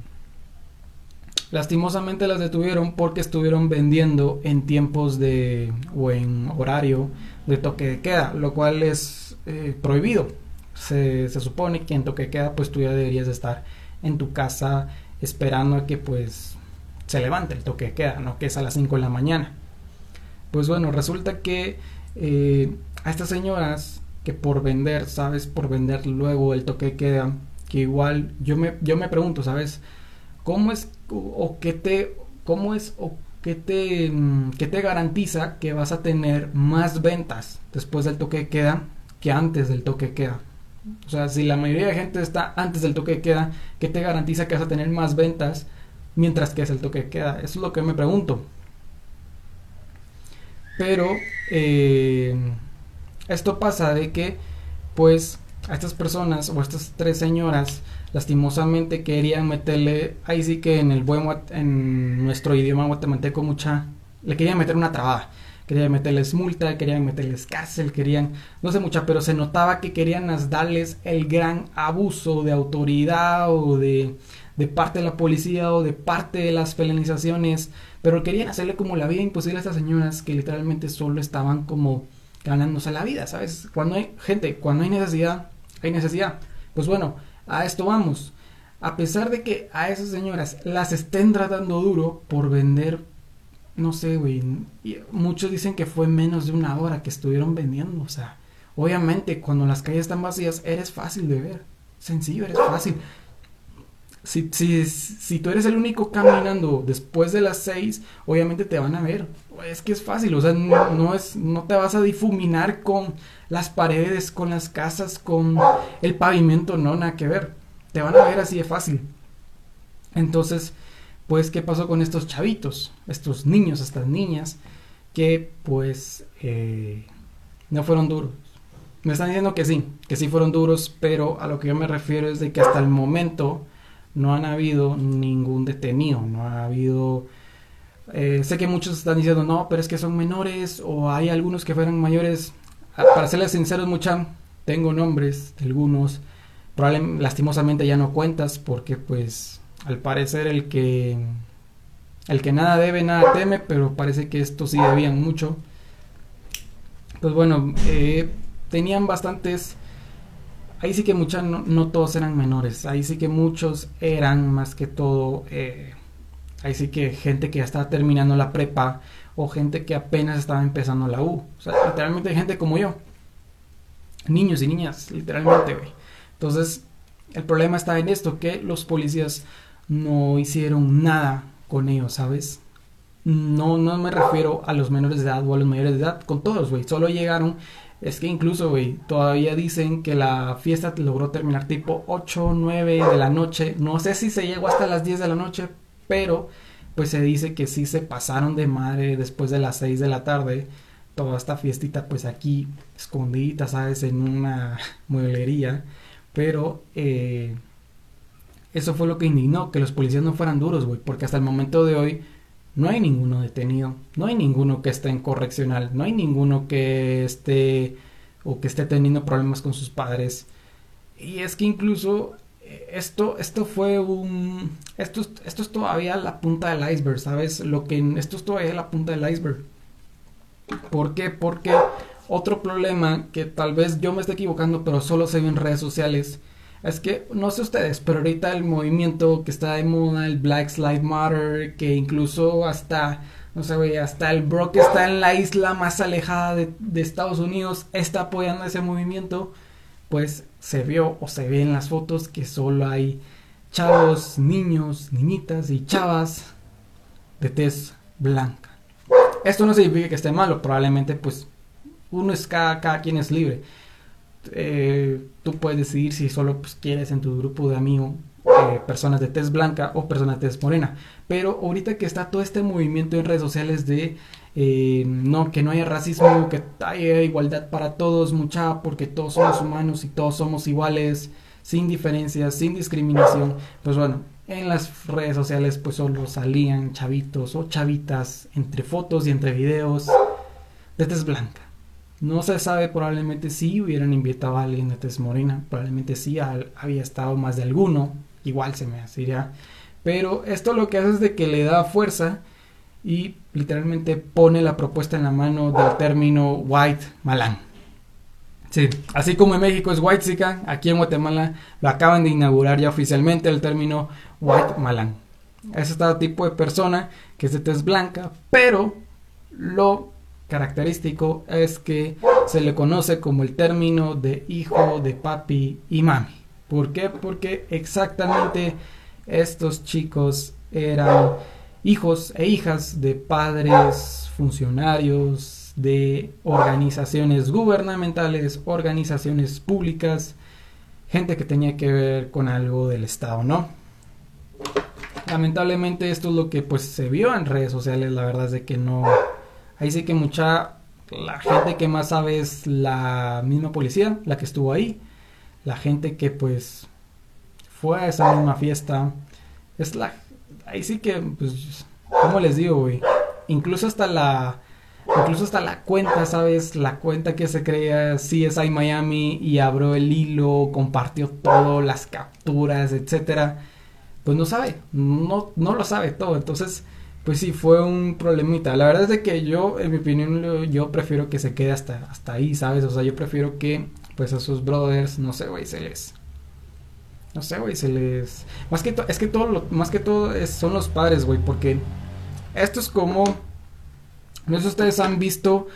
lastimosamente las detuvieron porque estuvieron vendiendo en tiempos de o en horario de toque de queda, lo cual es eh, prohibido. Se, supone que en toque de queda pues tú ya deberías estar en tu casa esperando a que pues se levante el toque de queda, no que es a las 5 de la mañana. Pues bueno, resulta que eh, a estas señoras que por vender, ¿sabes? Por vender luego el toque de queda, que igual yo me, yo me pregunto, ¿sabes? ¿Cómo es o qué te, cómo es o ¿qué te, mm, te garantiza que vas a tener más ventas después del toque de queda que antes del toque de queda? O sea, si la mayoría de gente está antes del toque de queda, ¿qué te garantiza que vas a tener más ventas mientras que es el toque de queda? Eso es lo que me pregunto. Pero eh, esto pasa de que, pues, a estas personas o a estas tres señoras lastimosamente querían meterle, ahí sí que en el buen, en nuestro idioma guatemalteco mucha, le querían meter una trabada. querían meterles multa, querían meterles cárcel, querían, no sé mucha, pero se notaba que querían darles el gran abuso de autoridad o de, de parte de la policía o de parte de las felonizaciones, pero querían hacerle como la vida imposible a estas señoras que literalmente solo estaban como ganándose la vida, ¿sabes? Cuando hay gente, cuando hay necesidad, hay necesidad. Pues bueno, a esto vamos. A pesar de que a esas señoras las estén tratando duro por vender, no sé, güey, muchos dicen que fue menos de una hora que estuvieron vendiendo, o sea, obviamente cuando las calles están vacías eres fácil de ver, sencillo, eres fácil. Si, si, si tú eres el único caminando después de las seis, obviamente te van a ver. Es que es fácil, o sea, no, es, no te vas a difuminar con las paredes, con las casas, con el pavimento, no, nada que ver. Te van a ver así de fácil. Entonces, pues, ¿qué pasó con estos chavitos? Estos niños, estas niñas, que pues eh, no fueron duros. Me están diciendo que sí, que sí fueron duros, pero a lo que yo me refiero es de que hasta el momento no han habido ningún detenido, no ha habido... Eh, sé que muchos están diciendo, no, pero es que son menores o hay algunos que fueran mayores. Ah, para serles sinceros, mucha, tengo nombres de algunos. Probablemente, lastimosamente ya no cuentas porque pues al parecer el que el que nada debe nada teme, pero parece que estos sí debían mucho. Pues bueno, eh, tenían bastantes ahí sí que muchas, no, todos eran menores, ahí sí que muchos eran más que todo, eh, ahí sí que gente que ya estaba terminando la prepa o gente que apenas estaba empezando la U, o sea, literalmente gente como yo, niños y niñas, literalmente, güey. Entonces, el problema está en esto, que los policías no hicieron nada con ellos, ¿sabes? No, no me refiero a los menores de edad o a los mayores de edad, con todos, güey. Solo llegaron es que incluso, güey, todavía dicen que la fiesta logró terminar tipo 8, 9 de la noche. No sé si se llegó hasta las 10 de la noche, pero pues se dice que sí se pasaron de madre después de las 6 de la tarde. Toda esta fiestita pues aquí escondida, ¿sabes? En una mueblería. Pero eh, eso fue lo que indignó, que los policías no fueran duros, güey. Porque hasta el momento de hoy no hay ninguno detenido, no hay ninguno que esté en correccional, no hay ninguno que esté o que esté teniendo problemas con sus padres. Y es que incluso esto, esto fue un... Esto, esto es todavía la punta del iceberg, ¿sabes? Lo que, esto es todavía la punta del iceberg. ¿Por qué? Porque otro problema que tal vez yo me esté equivocando, pero solo se ve en redes sociales, es que, no sé ustedes, pero ahorita el movimiento que está de moda, el Black Lives Matter, que incluso hasta, no sé, güey, hasta el bro que está en la isla más alejada de, de, Estados Unidos está apoyando ese movimiento, pues se vio o se ve en las fotos que solo hay chavos, niños, niñitas y chavas de tez blanca. Esto no significa que esté malo, probablemente pues uno es cada, quien es libre eh, tú puedes decidir si solo pues, quieres en tu grupo de amigos eh, personas de tez blanca o personas de tez morena. Pero ahorita que está todo este movimiento en redes sociales de eh, no, que no haya racismo, que haya igualdad para todos, mucha, porque todos somos humanos y todos somos iguales, sin diferencias, sin discriminación. Pues bueno, en las redes sociales pues solo salían chavitos o chavitas entre fotos y entre videos de tez blanca. No se sabe probablemente si hubieran invitado a alguien de tez morena, probablemente sí había estado más de alguno, igual se me hacía. Pero esto lo que hace es de que le da fuerza y literalmente pone la propuesta en la mano del término white malán. Sí, así como en México es white zica, aquí en Guatemala lo acaban de inaugurar ya oficialmente el término white malán. Es este tipo de persona que es de tez blanca, pero lo característico es que se le conoce como el término de hijo de papi y mami. ¿Por qué? Porque exactamente estos chicos eran hijos e hijas de padres funcionarios de organizaciones gubernamentales, organizaciones públicas, gente que tenía que ver con algo del Estado, ¿no? Lamentablemente esto es lo que pues se vio en redes sociales, la verdad es de que no Ahí sí que mucha, la gente que más sabe es la misma policía, la que estuvo ahí, la gente que pues fue a esa misma fiesta, es la, ahí sí que, pues, ¿cómo les digo, güey? Incluso hasta la, Incluso hasta la cuenta, ¿sabes? La cuenta que se crea CSI Miami y abrió el hilo, compartió todo, las capturas, etcétera. Pues no sabe, no, no lo sabe todo. Entonces, pues sí, fue un problemita. La verdad es que yo, en mi opinión, yo prefiero que se quede hasta, hasta ahí, ¿sabes? O sea, yo prefiero que, pues a sus brothers, no sé, güey, se les... No sé, güey, se les... Más que es que todo, lo, más que todo son los padres, güey, porque esto es como... No sé si ustedes han visto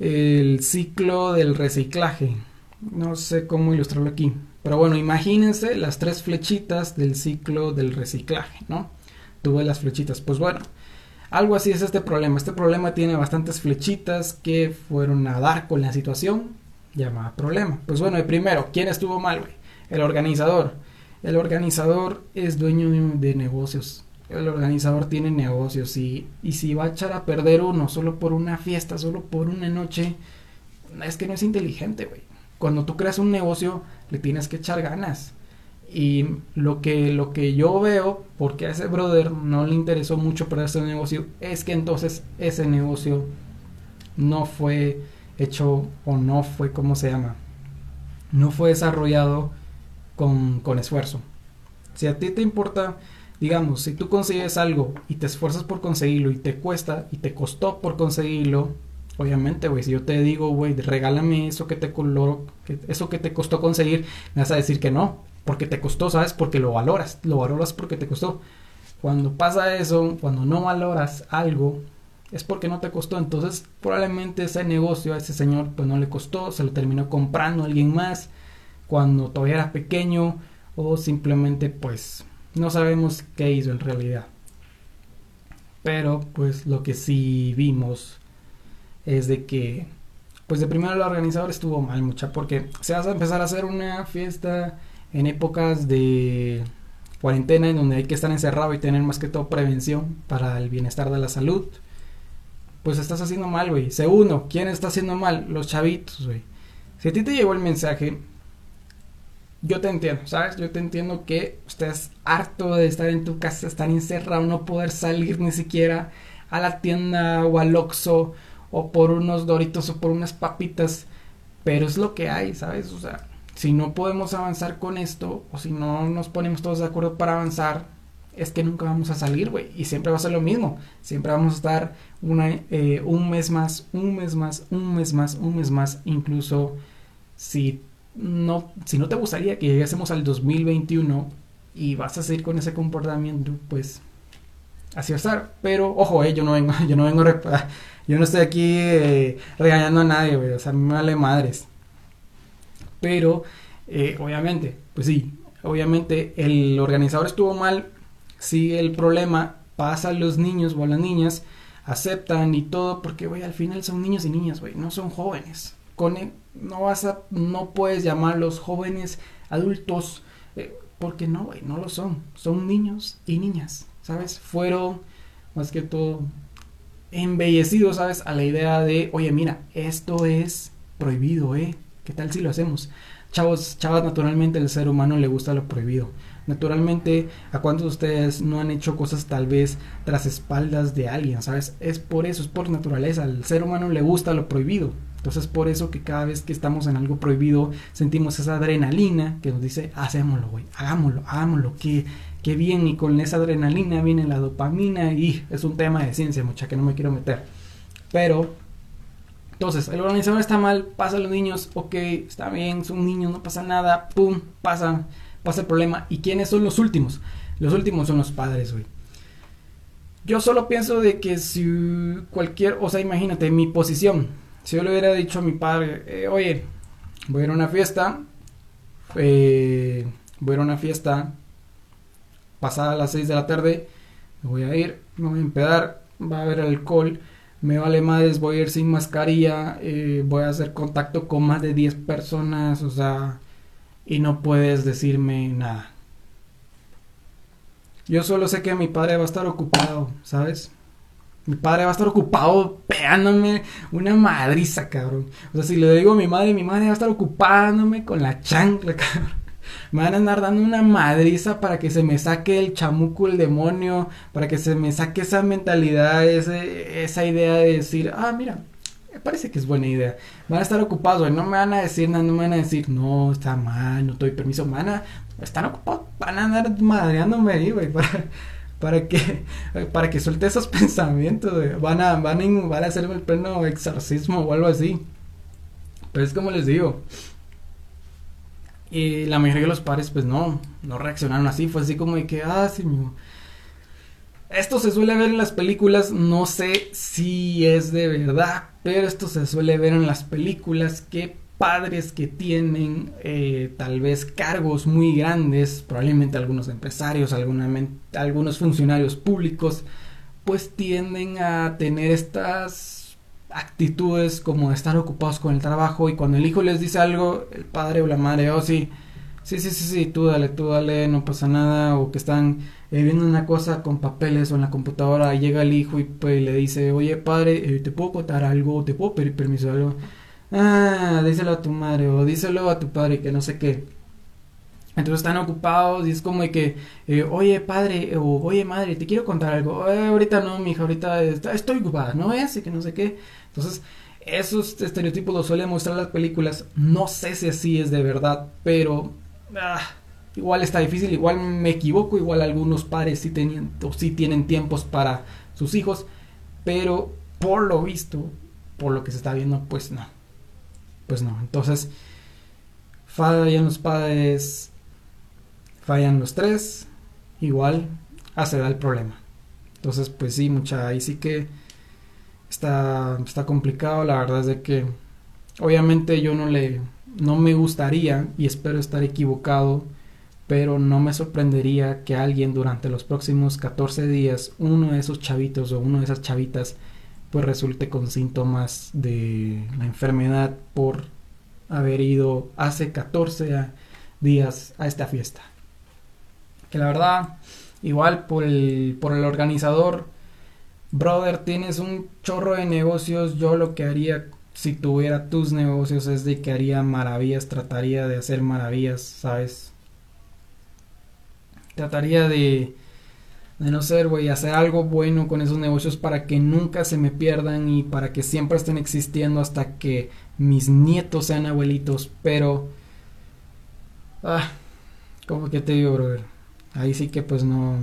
el ciclo del reciclaje. No sé cómo ilustrarlo aquí. Pero bueno, imagínense las tres flechitas del ciclo del reciclaje, ¿no? Tuve las flechitas. Pues bueno, algo así es este problema. Este problema tiene bastantes flechitas que fueron a dar con la situación llamada problema. Pues bueno, el primero, ¿quién estuvo mal, güey? El organizador. El organizador es dueño de negocios. El organizador tiene negocios y, y si va a echar a perder uno solo por una fiesta, solo por una noche, es que no es inteligente, güey. Cuando tú creas un negocio, le tienes que echar ganas. Y lo que, lo que yo veo, porque a ese brother no le interesó mucho para ese negocio, es que entonces ese negocio no fue hecho o no fue, ¿cómo se llama? No fue desarrollado con, con esfuerzo. Si a ti te importa, digamos, si tú consigues algo y te esfuerzas por conseguirlo y te cuesta y te costó por conseguirlo, obviamente, güey, si yo te digo, güey, regálame eso que te coloro, eso que te costó conseguir, me vas a decir que no, porque te costó, ¿sabes? Porque lo valoras, lo valoras porque te costó. Cuando pasa eso, cuando no valoras algo, es porque no te costó. Entonces, probablemente ese negocio a ese señor pues no le costó, se lo terminó comprando alguien más cuando todavía era pequeño o simplemente pues no sabemos qué hizo en realidad. Pero pues lo que sí vimos es de que pues de primero el organizador estuvo mal mucha porque se vas a empezar a hacer una fiesta en épocas de cuarentena en donde hay que estar encerrado y tener más que todo prevención para el bienestar de la salud, pues estás haciendo mal, güey. Segundo, ¿quién está haciendo mal? Los chavitos, güey. Si a ti te llegó el mensaje, yo te entiendo, ¿sabes? Yo te entiendo que estás harto de estar en tu casa, estar encerrado, no poder salir ni siquiera a la tienda o al Oxxo o por unos doritos o por unas papitas, pero es lo que hay, ¿sabes? O sea, si no podemos avanzar con esto, o si no nos ponemos todos de acuerdo para avanzar, es que nunca vamos a salir, güey. Y siempre va a ser lo mismo. Siempre vamos a estar una, eh, un mes más, un mes más, un mes más, un mes más. Incluso si no, si no te gustaría que llegásemos al 2021 y vas a seguir con ese comportamiento, pues así va a estar. Pero, ojo, eh, yo no vengo, yo no vengo, yo no estoy aquí eh, regañando a nadie, güey. O sea, a mí me vale madres. Pero, eh, obviamente, pues sí, obviamente el organizador estuvo mal, sí el problema pasa a los niños o las niñas, aceptan y todo, porque, güey, al final son niños y niñas, güey, no son jóvenes. Con no vas a, no puedes llamarlos jóvenes adultos, eh, porque no, güey, no lo son, son niños y niñas, ¿sabes? Fueron, más que todo, embellecidos, ¿sabes? A la idea de, oye, mira, esto es prohibido, ¿eh? ¿Qué tal si lo hacemos? Chavos, chavas, naturalmente el ser humano le gusta lo prohibido. Naturalmente, ¿a cuántos de ustedes no han hecho cosas tal vez tras espaldas de alguien? ¿Sabes? Es por eso, es por naturaleza. Al ser humano le gusta lo prohibido. Entonces, por eso que cada vez que estamos en algo prohibido, sentimos esa adrenalina que nos dice, hacémoslo, güey, hagámoslo, hagámoslo, que, que bien. Y con esa adrenalina viene la dopamina y es un tema de ciencia, mucha que no me quiero meter. Pero entonces, el organizador está mal, pasa a los niños, ok, está bien, son niños, no pasa nada, pum, pasa, pasa el problema. ¿Y quiénes son los últimos? Los últimos son los padres, güey. Yo solo pienso de que si cualquier, o sea, imagínate mi posición. Si yo le hubiera dicho a mi padre, eh, oye, voy a ir a una fiesta, eh, voy a ir a una fiesta pasada las 6 de la tarde, me voy a ir, me voy a empedar, va a haber alcohol me vale madres, voy a ir sin mascarilla, eh, voy a hacer contacto con más de 10 personas, o sea, y no puedes decirme nada. Yo solo sé que mi padre va a estar ocupado, ¿sabes? Mi padre va a estar ocupado pegándome una madriza, cabrón. O sea, si le digo a mi madre, mi madre va a estar ocupándome con la chancla, cabrón. me van a andar dando una madriza para que se me saque el chamuco, el demonio, para que se me saque esa mentalidad, esa idea de decir, ah, mira, parece que es buena idea. Van a estar ocupados, güey, no me van a decir nada, no me van a decir, no, está mal, no doy permiso, van a, están ocupados, van a andar madreándome ahí, güey, para, para que, para que suelte esos pensamientos. Van a, van a, van a hacer el pleno exorcismo o algo así. Pero es como les digo, y la mayoría de los padres, pues no, no reaccionaron así. Fue así como de que, ah, sí, Esto se suele ver en las películas, no sé si es de verdad, pero esto se suele ver en las películas que padres que tienen eh, tal vez cargos muy grandes, probablemente algunos empresarios, algunos funcionarios públicos, pues tienden a tener estas actitudes como estar ocupados con el trabajo y cuando el hijo les dice algo, el padre o la madre, oh sí, sí, sí, sí, sí, tú dale, tú dale, no pasa nada, o que están eh, viendo una cosa con papeles o en la computadora, llega el hijo y pues le dice, oye padre, eh, ¿te puedo contar algo? ¿Te puedo pedir permiso algo? Ah, díselo a tu madre o díselo a tu padre que no sé qué. Entonces están ocupados y es como que, eh, oye padre o oye madre, te quiero contar algo. ahorita no, mi hija, ahorita estoy ocupada, ¿no es? Y que no sé qué. Entonces, esos estereotipos los suelen mostrar las películas. No sé si así es de verdad, pero ah, igual está difícil, igual me equivoco, igual algunos padres sí, tenían, o sí tienen tiempos para sus hijos, pero por lo visto, por lo que se está viendo, pues no. Pues no. Entonces, fallan los padres, fallan los tres, igual hace da el problema. Entonces, pues sí, mucha, ahí sí que está, está complicado. La verdad es de que obviamente yo no le, no me gustaría y espero estar equivocado, pero no me sorprendería que alguien durante los próximos 14 días, uno de esos chavitos o uno de esas chavitas, pues resulte con síntomas de la enfermedad por haber ido hace 14 días a esta fiesta. Que la verdad, igual por el, por el organizador, brother, tienes un chorro de negocios, yo lo que haría si tuviera tus negocios es de que haría maravillas, trataría de hacer maravillas, ¿sabes? Trataría de, de no ser, güey, hacer algo bueno con esos negocios para que nunca se me pierdan y para que siempre estén existiendo hasta que mis nietos sean abuelitos, pero... Ah, como que te digo, brother? Ahí sí que pues no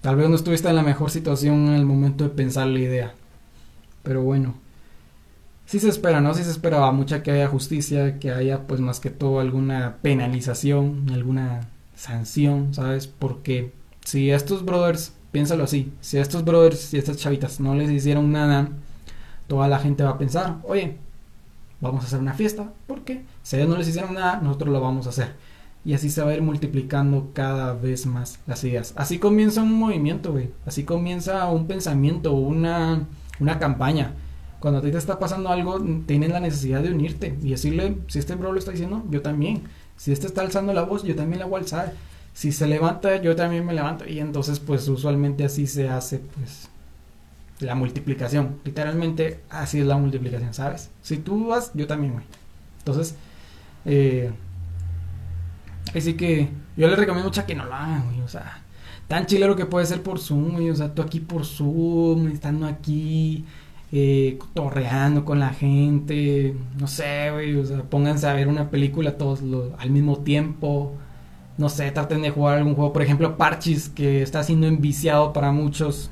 Tal vez no estuviste en la mejor situación en el momento de pensar la idea. Pero bueno. Sí se espera, ¿no? Sí se esperaba mucha que haya justicia, que haya pues más que todo alguna penalización, alguna sanción, ¿sabes? Porque si estos brothers, piénsalo así, si estos brothers y estas chavitas no les hicieron nada, toda la gente va a pensar, oye, vamos a hacer una fiesta, porque si ellos no les hicieron nada, nosotros lo vamos a hacer y así se va a ir multiplicando cada vez más las ideas. Así comienza un movimiento, güey. Así comienza un pensamiento, una, una campaña. Cuando a ti te está pasando algo, tienes la necesidad de unirte y decirle, si este bro lo está diciendo, yo también. Si este está alzando la voz, yo también la voy a alzar. Si se levanta, yo también me levanto. Y entonces, pues usualmente así se hace, pues, la multiplicación. Literalmente, así es la multiplicación, ¿sabes? Si tú vas, yo también, güey. Entonces, eh, Así que yo les recomiendo mucho que no lo hagan, güey. O sea, tan chilero que puede ser por Zoom, güey. O sea, tú aquí por Zoom, estando aquí, eh, torreando con la gente. No sé, güey. O sea, pónganse a ver una película todos al mismo tiempo. No sé, traten de jugar algún juego. Por ejemplo, Parchis, que está siendo enviciado para muchos.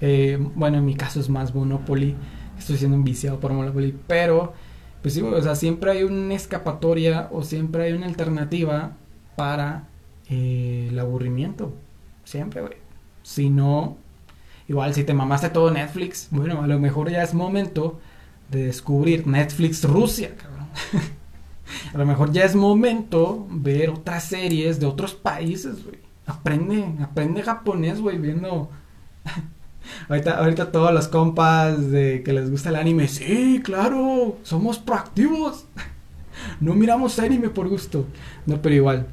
Eh, bueno, en mi caso es más Monopoly. Estoy siendo enviciado por Monopoly. Pero, pues sí, o sea, siempre hay una escapatoria o siempre hay una alternativa para eh, el aburrimiento. Siempre, güey. Si no, igual si te mamaste todo Netflix, bueno, a lo mejor ya es momento de descubrir Netflix Rusia, cabrón. a lo mejor ya es momento ver otras series de otros países, güey. Aprende, aprende japonés, güey, viendo... ahorita, ahorita todos los compas de que les gusta el anime, sí, claro, somos proactivos. no miramos anime por gusto. No, pero igual.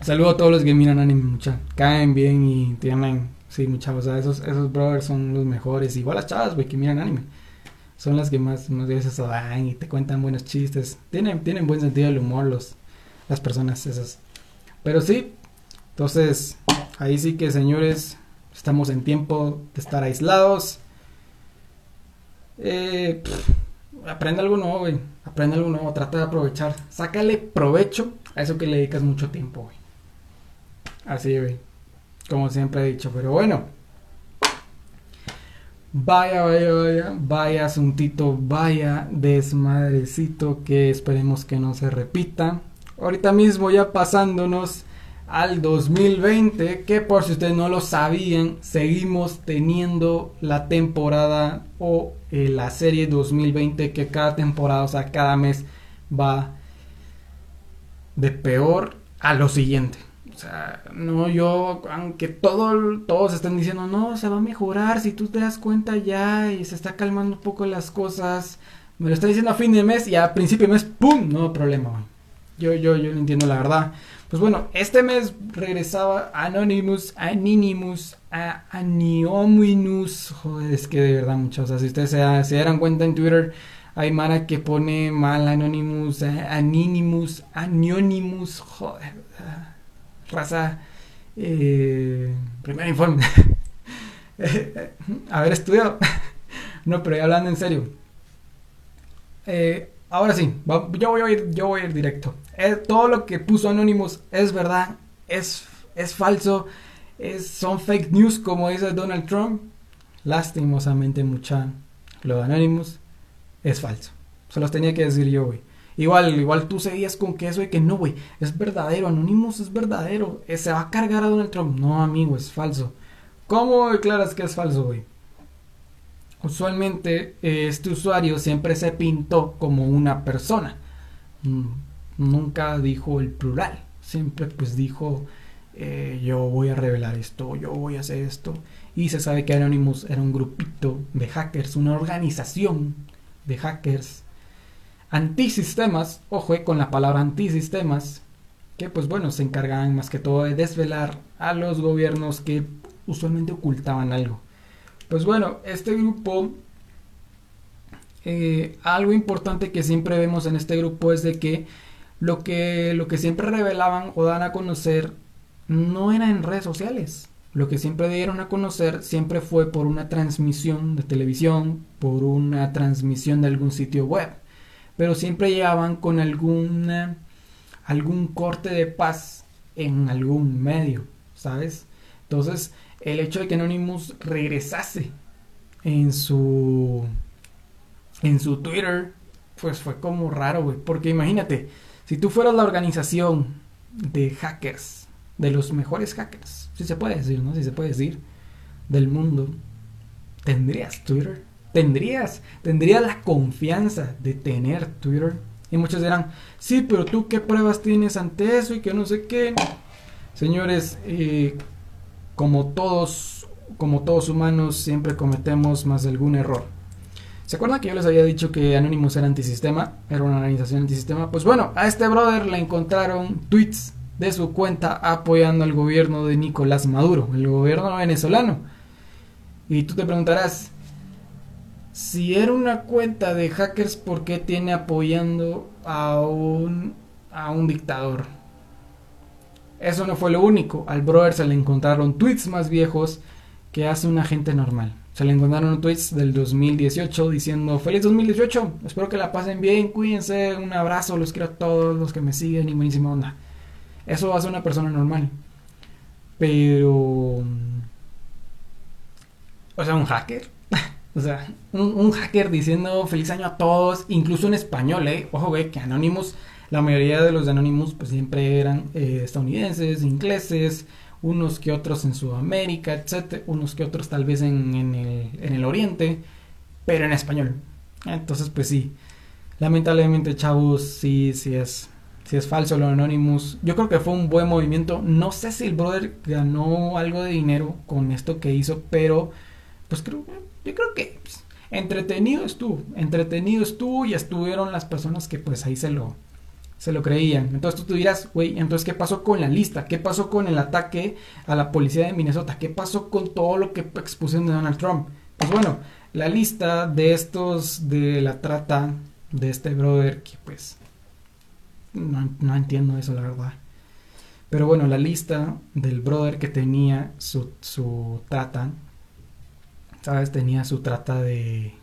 Saludo a todos los que miran anime, mucha. Caen bien y tienen. Sí, mucha. O sea, esos, esos brothers son los mejores. Igual las chavas, güey, que miran anime. Son las que más, más veces dan y te cuentan buenos chistes. Tienen, tienen buen sentido del humor los, las personas esas. Pero sí, entonces ahí sí que señores, estamos en tiempo de estar aislados. Eh, aprende algo nuevo, güey. Aprende algo nuevo, trata de aprovechar. Sácale provecho a eso que le dedicas mucho tiempo, güey. Así, güey. Como siempre he dicho, pero bueno. Vaya, vaya, vaya, vaya asuntito, vaya desmadrecito que esperemos que no se repita. Ahorita mismo ya pasándonos al 2020, que por si ustedes no lo sabían, seguimos teniendo la temporada o eh, la serie 2020 que cada temporada, o sea, cada mes va de peor a lo siguiente. Sea, no, yo, aunque todo, todos estén diciendo, no, se va a mejorar, si tú te das cuenta ya y se está calmando un poco las cosas, me lo está diciendo a fin de mes y a principio de mes, ¡pum! No problema, Yo, yo, yo no entiendo la verdad. Pues bueno, este mes regresaba Anonymous, Anonymous, Anonymous, joder, es que de verdad muchos, o sea, si ustedes se, se dieran cuenta en Twitter, hay Mara que pone mal Anonymous, Anonymous, Anonymous, joder raza, eh, primer informe, haber estudiado. no, pero hablando en serio. Eh, ahora sí, yo voy a ir, yo voy a ir directo. Todo lo que puso Anonymous es verdad, es, es falso, es, son fake news como dice Donald Trump. Lastimosamente mucha lo de Anonymous es falso. Se los tenía que decir yo, güey. Igual, igual tú seguías con que eso de que no, güey, es verdadero, Anonymous es verdadero, eh, se va a cargar a Donald Trump. No, amigo, es falso. ¿Cómo declaras que es falso, güey? Usualmente eh, este usuario siempre se pintó como una persona. Mm, nunca dijo el plural. Siempre pues dijo eh, yo voy a revelar esto, yo voy a hacer esto. Y se sabe que Anonymous era un grupito de hackers, una organización de hackers antisistemas, ojo eh, con la palabra antisistemas, que pues bueno, se encargaban más que todo de desvelar a los gobiernos que usualmente ocultaban algo. Pues bueno, este grupo, eh, algo importante que siempre vemos en este grupo es de que lo que, lo que siempre revelaban o dan a conocer no era en redes sociales. Lo que siempre dieron a conocer siempre fue por una transmisión de televisión, por una transmisión de algún sitio web pero siempre llegaban con alguna, algún corte de paz en algún medio, ¿sabes? Entonces, el hecho de que Anonymous regresase en su en su Twitter, pues fue como raro, güey, porque imagínate, si tú fueras la organización de hackers, de los mejores hackers, si se puede decir, ¿no? Si se puede decir, del mundo, ¿tendrías Twitter? Tendrías, tendrías la confianza de tener Twitter. Y muchos dirán, sí, pero tú qué pruebas tienes ante eso y que no sé qué. Señores, eh, como todos, como todos humanos, siempre cometemos más de algún error. ¿Se acuerdan que yo les había dicho que Anonymous era antisistema? Era una organización antisistema. Pues bueno, a este brother le encontraron tweets de su cuenta apoyando al gobierno de Nicolás Maduro, el gobierno venezolano. Y tú te preguntarás, si era una cuenta de hackers, ¿por qué tiene apoyando a un, a un dictador? Eso no fue lo único. Al brother se le encontraron tweets más viejos que hace una gente normal. Se le encontraron tweets del 2018 diciendo feliz 2018, espero que la pasen bien, cuídense, un abrazo, los quiero a todos los que me siguen y buenísima onda. Eso hace una persona normal. Pero... O sea, un hacker o sea, un, hacker diciendo feliz año a todos, incluso en español, ¿eh? Ojo, güey, que Anonymous, la mayoría de los Anonymous, pues siempre eran eh, estadounidenses, ingleses, unos que otros en Sudamérica, etcétera, unos que otros tal vez en, el, en el Oriente, pero en español. Entonces, pues sí, lamentablemente, chavos, sí, sí es, sí es falso lo de Anonymous. Yo creo que fue un buen movimiento. No sé si el brother ganó algo de dinero con esto que hizo, pero pues creo yo creo que pues, entretenido estuvo, entretenido estuvo y estuvieron las personas que pues ahí se lo, se lo creían. Entonces tú dirás, güey, entonces ¿qué pasó con la lista? ¿Qué pasó con el ataque a la policía de Minnesota? ¿Qué pasó con todo lo que expusieron de Donald Trump? Pues bueno, la lista de estos de la trata de este brother que pues no, no entiendo eso, la verdad. Pero bueno, la lista del brother que tenía su, su trata, ¿sabes? Tenía su trata de...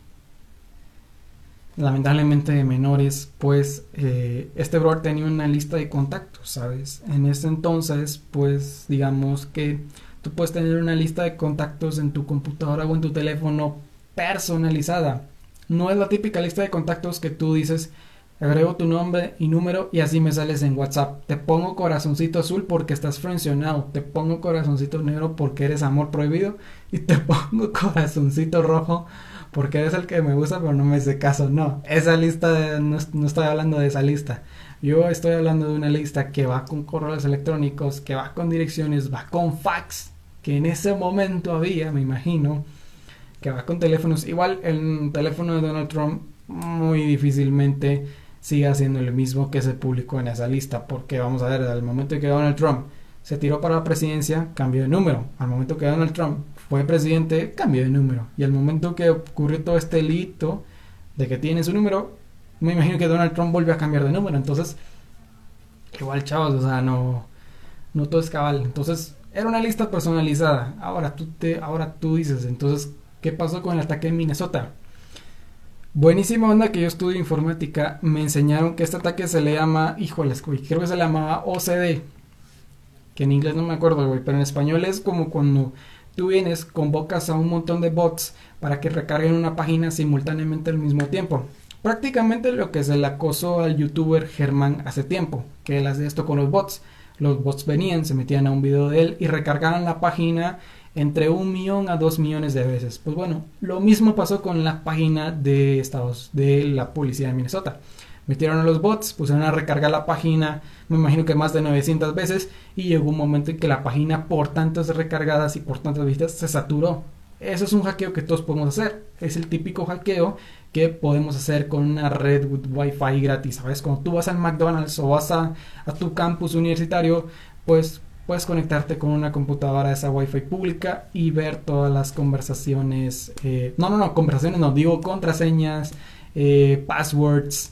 Lamentablemente de menores, pues eh, este brother tenía una lista de contactos, ¿sabes? En ese entonces, pues digamos que tú puedes tener una lista de contactos en tu computadora o en tu teléfono personalizada. No es la típica lista de contactos que tú dices, agrego tu nombre y número y así me sales en WhatsApp. Te pongo corazoncito azul porque estás frencionado. Te pongo corazoncito negro porque eres amor prohibido. Y te pongo corazoncito rojo porque eres el que me gusta pero no me hace caso. No, esa lista, no, estoy hablando de esa lista. Yo estoy hablando de una lista que va con correos electrónicos, que va con direcciones, va con fax, que en ese momento había, me imagino, que va con teléfonos. Igual el teléfono de Donald Trump muy difícilmente siga siendo el mismo que se publicó en esa lista, porque vamos a ver, al momento que Donald Trump se tiró para la presidencia, cambió de número. Al momento que Donald Trump fue presidente, cambió de número. Y al momento que ocurrió todo este lito de que tiene su número, me imagino que Donald Trump volvió a cambiar de número. Entonces, igual, chavos, o sea, no, no todo es cabal. Entonces, era una lista personalizada. Ahora tú, te, ahora tú dices, entonces, ¿qué pasó con el ataque en Minnesota? Buenísima onda que yo estudio informática. Me enseñaron que este ataque se le llama, híjoles, güey, creo que se le llamaba OCD. Que en inglés no me acuerdo, güey, pero en español es como cuando tú vienes, convocas a un montón de bots para que recarguen una página simultáneamente al mismo tiempo. Prácticamente lo que se le acosó al youtuber Germán hace tiempo, que él hace esto con los bots. Los bots venían, se metían a un video de él y recargaban la página entre un millón a dos millones de veces. Pues bueno, lo mismo pasó con la página de Estados de la policía de Minnesota. Metieron a los bots, pusieron a recargar la página, me imagino que más de 900 veces, y llegó un momento en que la página, por tantas recargadas y por tantas visitas, se saturó. Eso es un hackeo que todos podemos hacer. Es el típico hackeo que podemos hacer con una red Wi-Fi gratis. ¿Sabes? Cuando tú vas al McDonald's o vas a, a tu campus universitario, pues puedes conectarte con una computadora esa Wi-Fi pública y ver todas las conversaciones. Eh, no, no, no, conversaciones no, digo contraseñas, eh, passwords,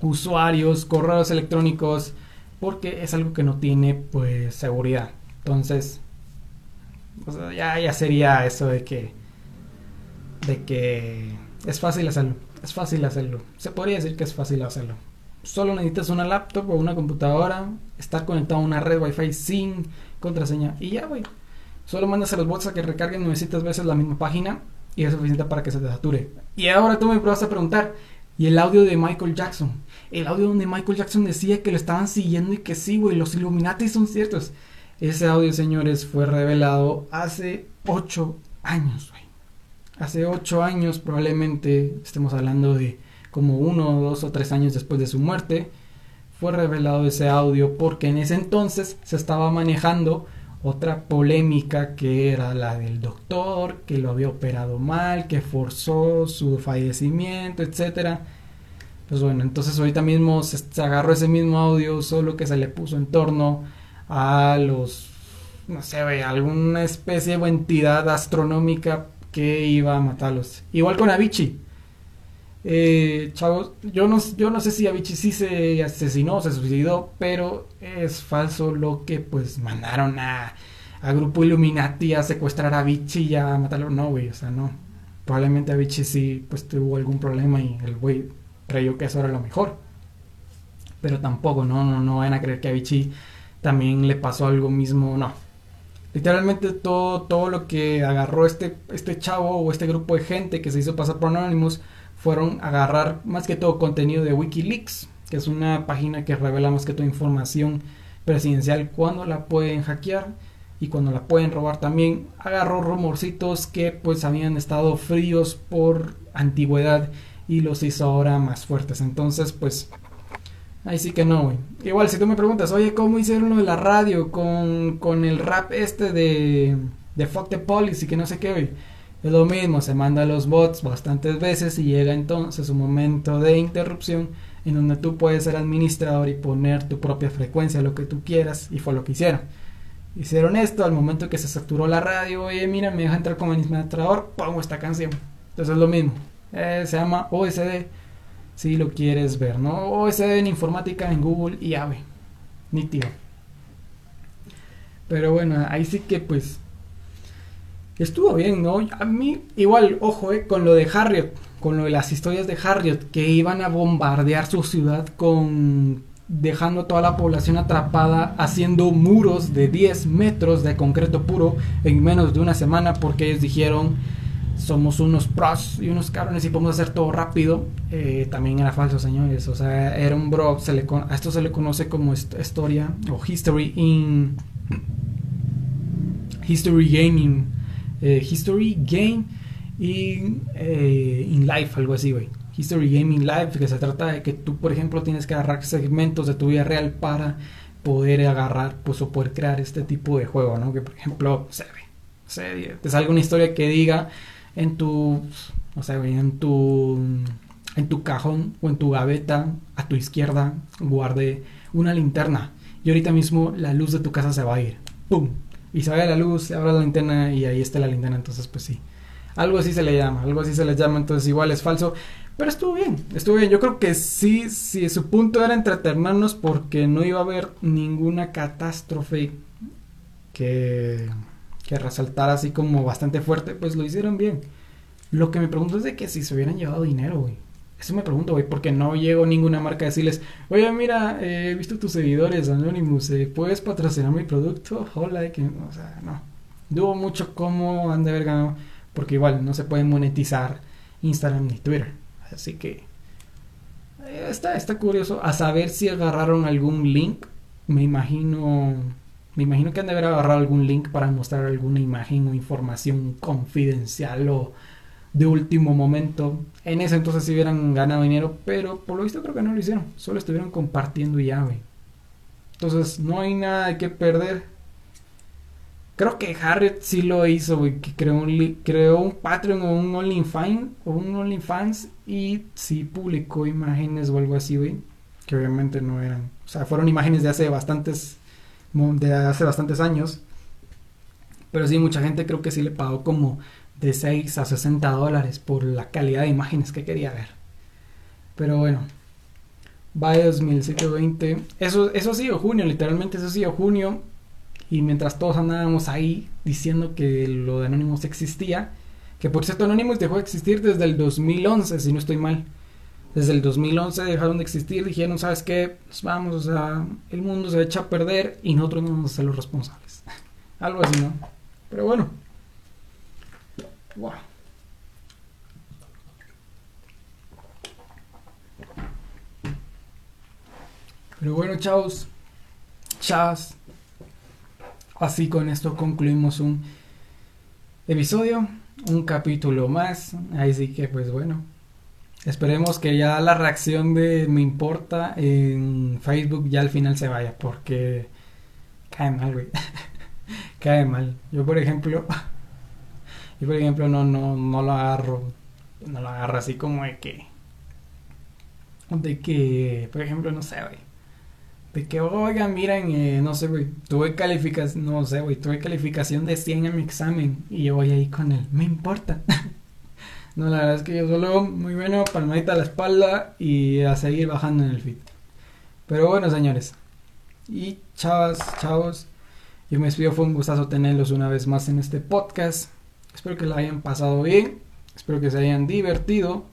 usuarios, correos electrónicos, porque es algo que no tiene pues seguridad. Entonces, ya, ya sería eso de que, de que es fácil hacerlo, es fácil hacerlo. Se podría decir que es fácil hacerlo solo necesitas una laptop o una computadora, estar conectado a una red Wi-Fi sin contraseña y ya, güey. Solo mandas a los bots a que recarguen 900 veces la misma página y es suficiente para que se te sature. Y ahora tú me vas a preguntar, ¿y el audio de Michael Jackson? El audio donde Michael Jackson decía que lo estaban siguiendo y que sí, güey, los Illuminati son ciertos. Ese audio, señores, fue revelado hace 8 años, güey. Hace 8 años probablemente estemos hablando de como uno, dos o tres años después de su muerte, fue revelado ese audio porque en ese entonces se estaba manejando otra polémica que era la del doctor, que lo había operado mal, que forzó su fallecimiento, etcétera. Pues bueno, entonces ahorita mismo se, agarró ese mismo audio, solo que se le puso en torno a los, no sé, alguna especie o entidad astronómica que iba a matarlos. Igual con Avicii. Eh, chavos, yo no, yo no sé si Avicii sí se asesinó, se suicidó, pero es falso lo que pues mandaron a, a Grupo Illuminati a secuestrar a Avicii y a matarlo. No, güey, o sea, no. Probablemente Avicii sí pues tuvo algún problema y el güey creyó que eso era lo mejor. Pero tampoco, no, no, no van a creer que a Avicii también le pasó algo mismo, no. Literalmente todo, todo lo que agarró este, este chavo o este grupo de gente que se hizo pasar por Anonymous fueron agarrar más que todo contenido de Wikileaks, que es una página que revela más que todo información presidencial cuando la pueden hackear y cuando la pueden robar también. Agarró rumorcitos que pues habían estado fríos por antigüedad y los hizo ahora más fuertes. Entonces pues ahí sí que no, güey. Igual si tú me preguntas, oye, ¿cómo hicieron lo de la radio con, con el rap este de, de Fuck the Police y que no sé qué, güey? Es lo mismo, se manda a los bots bastantes veces y llega entonces un momento de interrupción en donde tú puedes ser administrador y poner tu propia frecuencia, lo que tú quieras, y fue lo que hicieron. Hicieron esto al momento que se saturó la radio, oye, mira, me deja entrar como administrador, pongo esta canción. Entonces es lo mismo, eh, se llama OSD si lo quieres ver, ¿no? O ese en informática en Google y Ni tío. Pero bueno, ahí sí que pues estuvo bien, ¿no? A mí, igual, ojo, eh, con lo de Harriet, con lo de las historias de Harriet, que iban a bombardear su ciudad con dejando toda la población atrapada, haciendo muros de 10 metros de concreto puro en menos de una semana, porque ellos dijeron, somos unos pros y unos cabrones y podemos hacer todo rápido. Eh, también era falso, señores. O sea, era un bro, se le a esto se le conoce como historia o history in... History Gaming eh, History Game y eh, in Life, algo así, güey. History Gaming Live, que se trata de que tú, por ejemplo, tienes que agarrar segmentos de tu vida real para poder agarrar, pues, o poder crear este tipo de juego, ¿no? Que, por ejemplo, se ve, te salga una historia que diga en tu, o sea, en tu, en tu cajón o en tu gaveta a tu izquierda guarde una linterna y ahorita mismo la luz de tu casa se va a ir, ¡pum! Y vaya la luz, se abre la linterna y ahí está la linterna, entonces pues sí. Algo así se le llama, algo así se le llama, entonces igual es falso. Pero estuvo bien, estuvo bien. Yo creo que sí, sí, su punto era entretenernos porque no iba a haber ninguna catástrofe que, que resaltara así como bastante fuerte, pues lo hicieron bien. Lo que me pregunto es de que si se hubieran llevado dinero, güey. Eso me pregunto, güey, porque no llegó ninguna marca a decirles, oye, mira, eh, he visto tus seguidores, Anonymous, eh, ¿puedes patrocinar mi producto? Hola, que, o sea, no. Dudo mucho cómo han de haber ganado, porque igual no se puede monetizar Instagram ni Twitter. Así que eh, está, está curioso a saber si agarraron algún link. Me imagino, me imagino que han de haber agarrado algún link para mostrar alguna imagen o información confidencial o de último momento. En ese entonces si hubieran ganado dinero, pero por lo visto creo que no lo hicieron. Solo estuvieron compartiendo ya, güey. Entonces no hay nada que perder. Creo que Harriet sí lo hizo, güey. Que creó un, creó un Patreon o un OnlyFans, o un OnlyFans y sí publicó imágenes o algo así, güey. Que obviamente no eran. O sea, fueron imágenes de hace bastantes. De hace bastantes años. Pero sí, mucha gente creo que sí le pagó como de 6 a 60 dólares por la calidad de imágenes que quería ver. Pero bueno, va 2020. Eso, eso ha sido junio, literalmente eso ha sido junio. Y mientras todos andábamos ahí diciendo que lo de Anonymous existía, que por cierto Anonymous dejó de existir desde el 2011, si no estoy mal. Desde el 2011 dejaron de existir, dijeron, ¿sabes qué? Pues vamos, o sea, el mundo se echa a perder y nosotros no vamos a ser los responsables. Algo así, ¿no? Pero bueno, pero bueno, chavos, chavas. Así con esto concluimos un episodio, un capítulo más. Ahí sí que, pues bueno, esperemos que ya la reacción de Me Importa en Facebook ya al final se vaya, porque cae mal, güey. cae mal. Yo, por ejemplo. Yo, por ejemplo, no, no, no lo agarro. No lo agarro así como de que. De que, por ejemplo, no sé, güey. De que, oigan, miren, eh, no sé, güey. Tuve calificación, no sé, güey. Tuve calificación de 100 en mi examen. Y yo voy ahí con él. Me importa. no, la verdad es que yo solo, muy bueno, palmadita a la espalda y a seguir bajando en el fit. Pero bueno, señores. Y chavas, chavos. Yo me despido, fue un gustazo tenerlos una vez más en este podcast. Espero que la hayan pasado bien. Espero que se hayan divertido.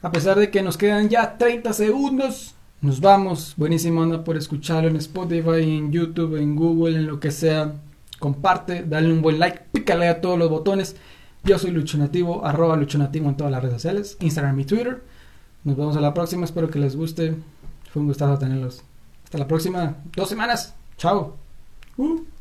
A pesar de que nos quedan ya 30 segundos. Nos vamos. Buenísimo anda por escucharlo en Spotify, en YouTube, en Google, en lo que sea. Comparte, dale un buen like, pícale a todos los botones. Yo soy Lucho Nativo, arroba Lucho Nativo en todas las redes sociales, Instagram y Twitter. Nos vemos a la próxima, espero que les guste. Fue un gustazo tenerlos. Hasta la próxima, dos semanas. Chao. Uh.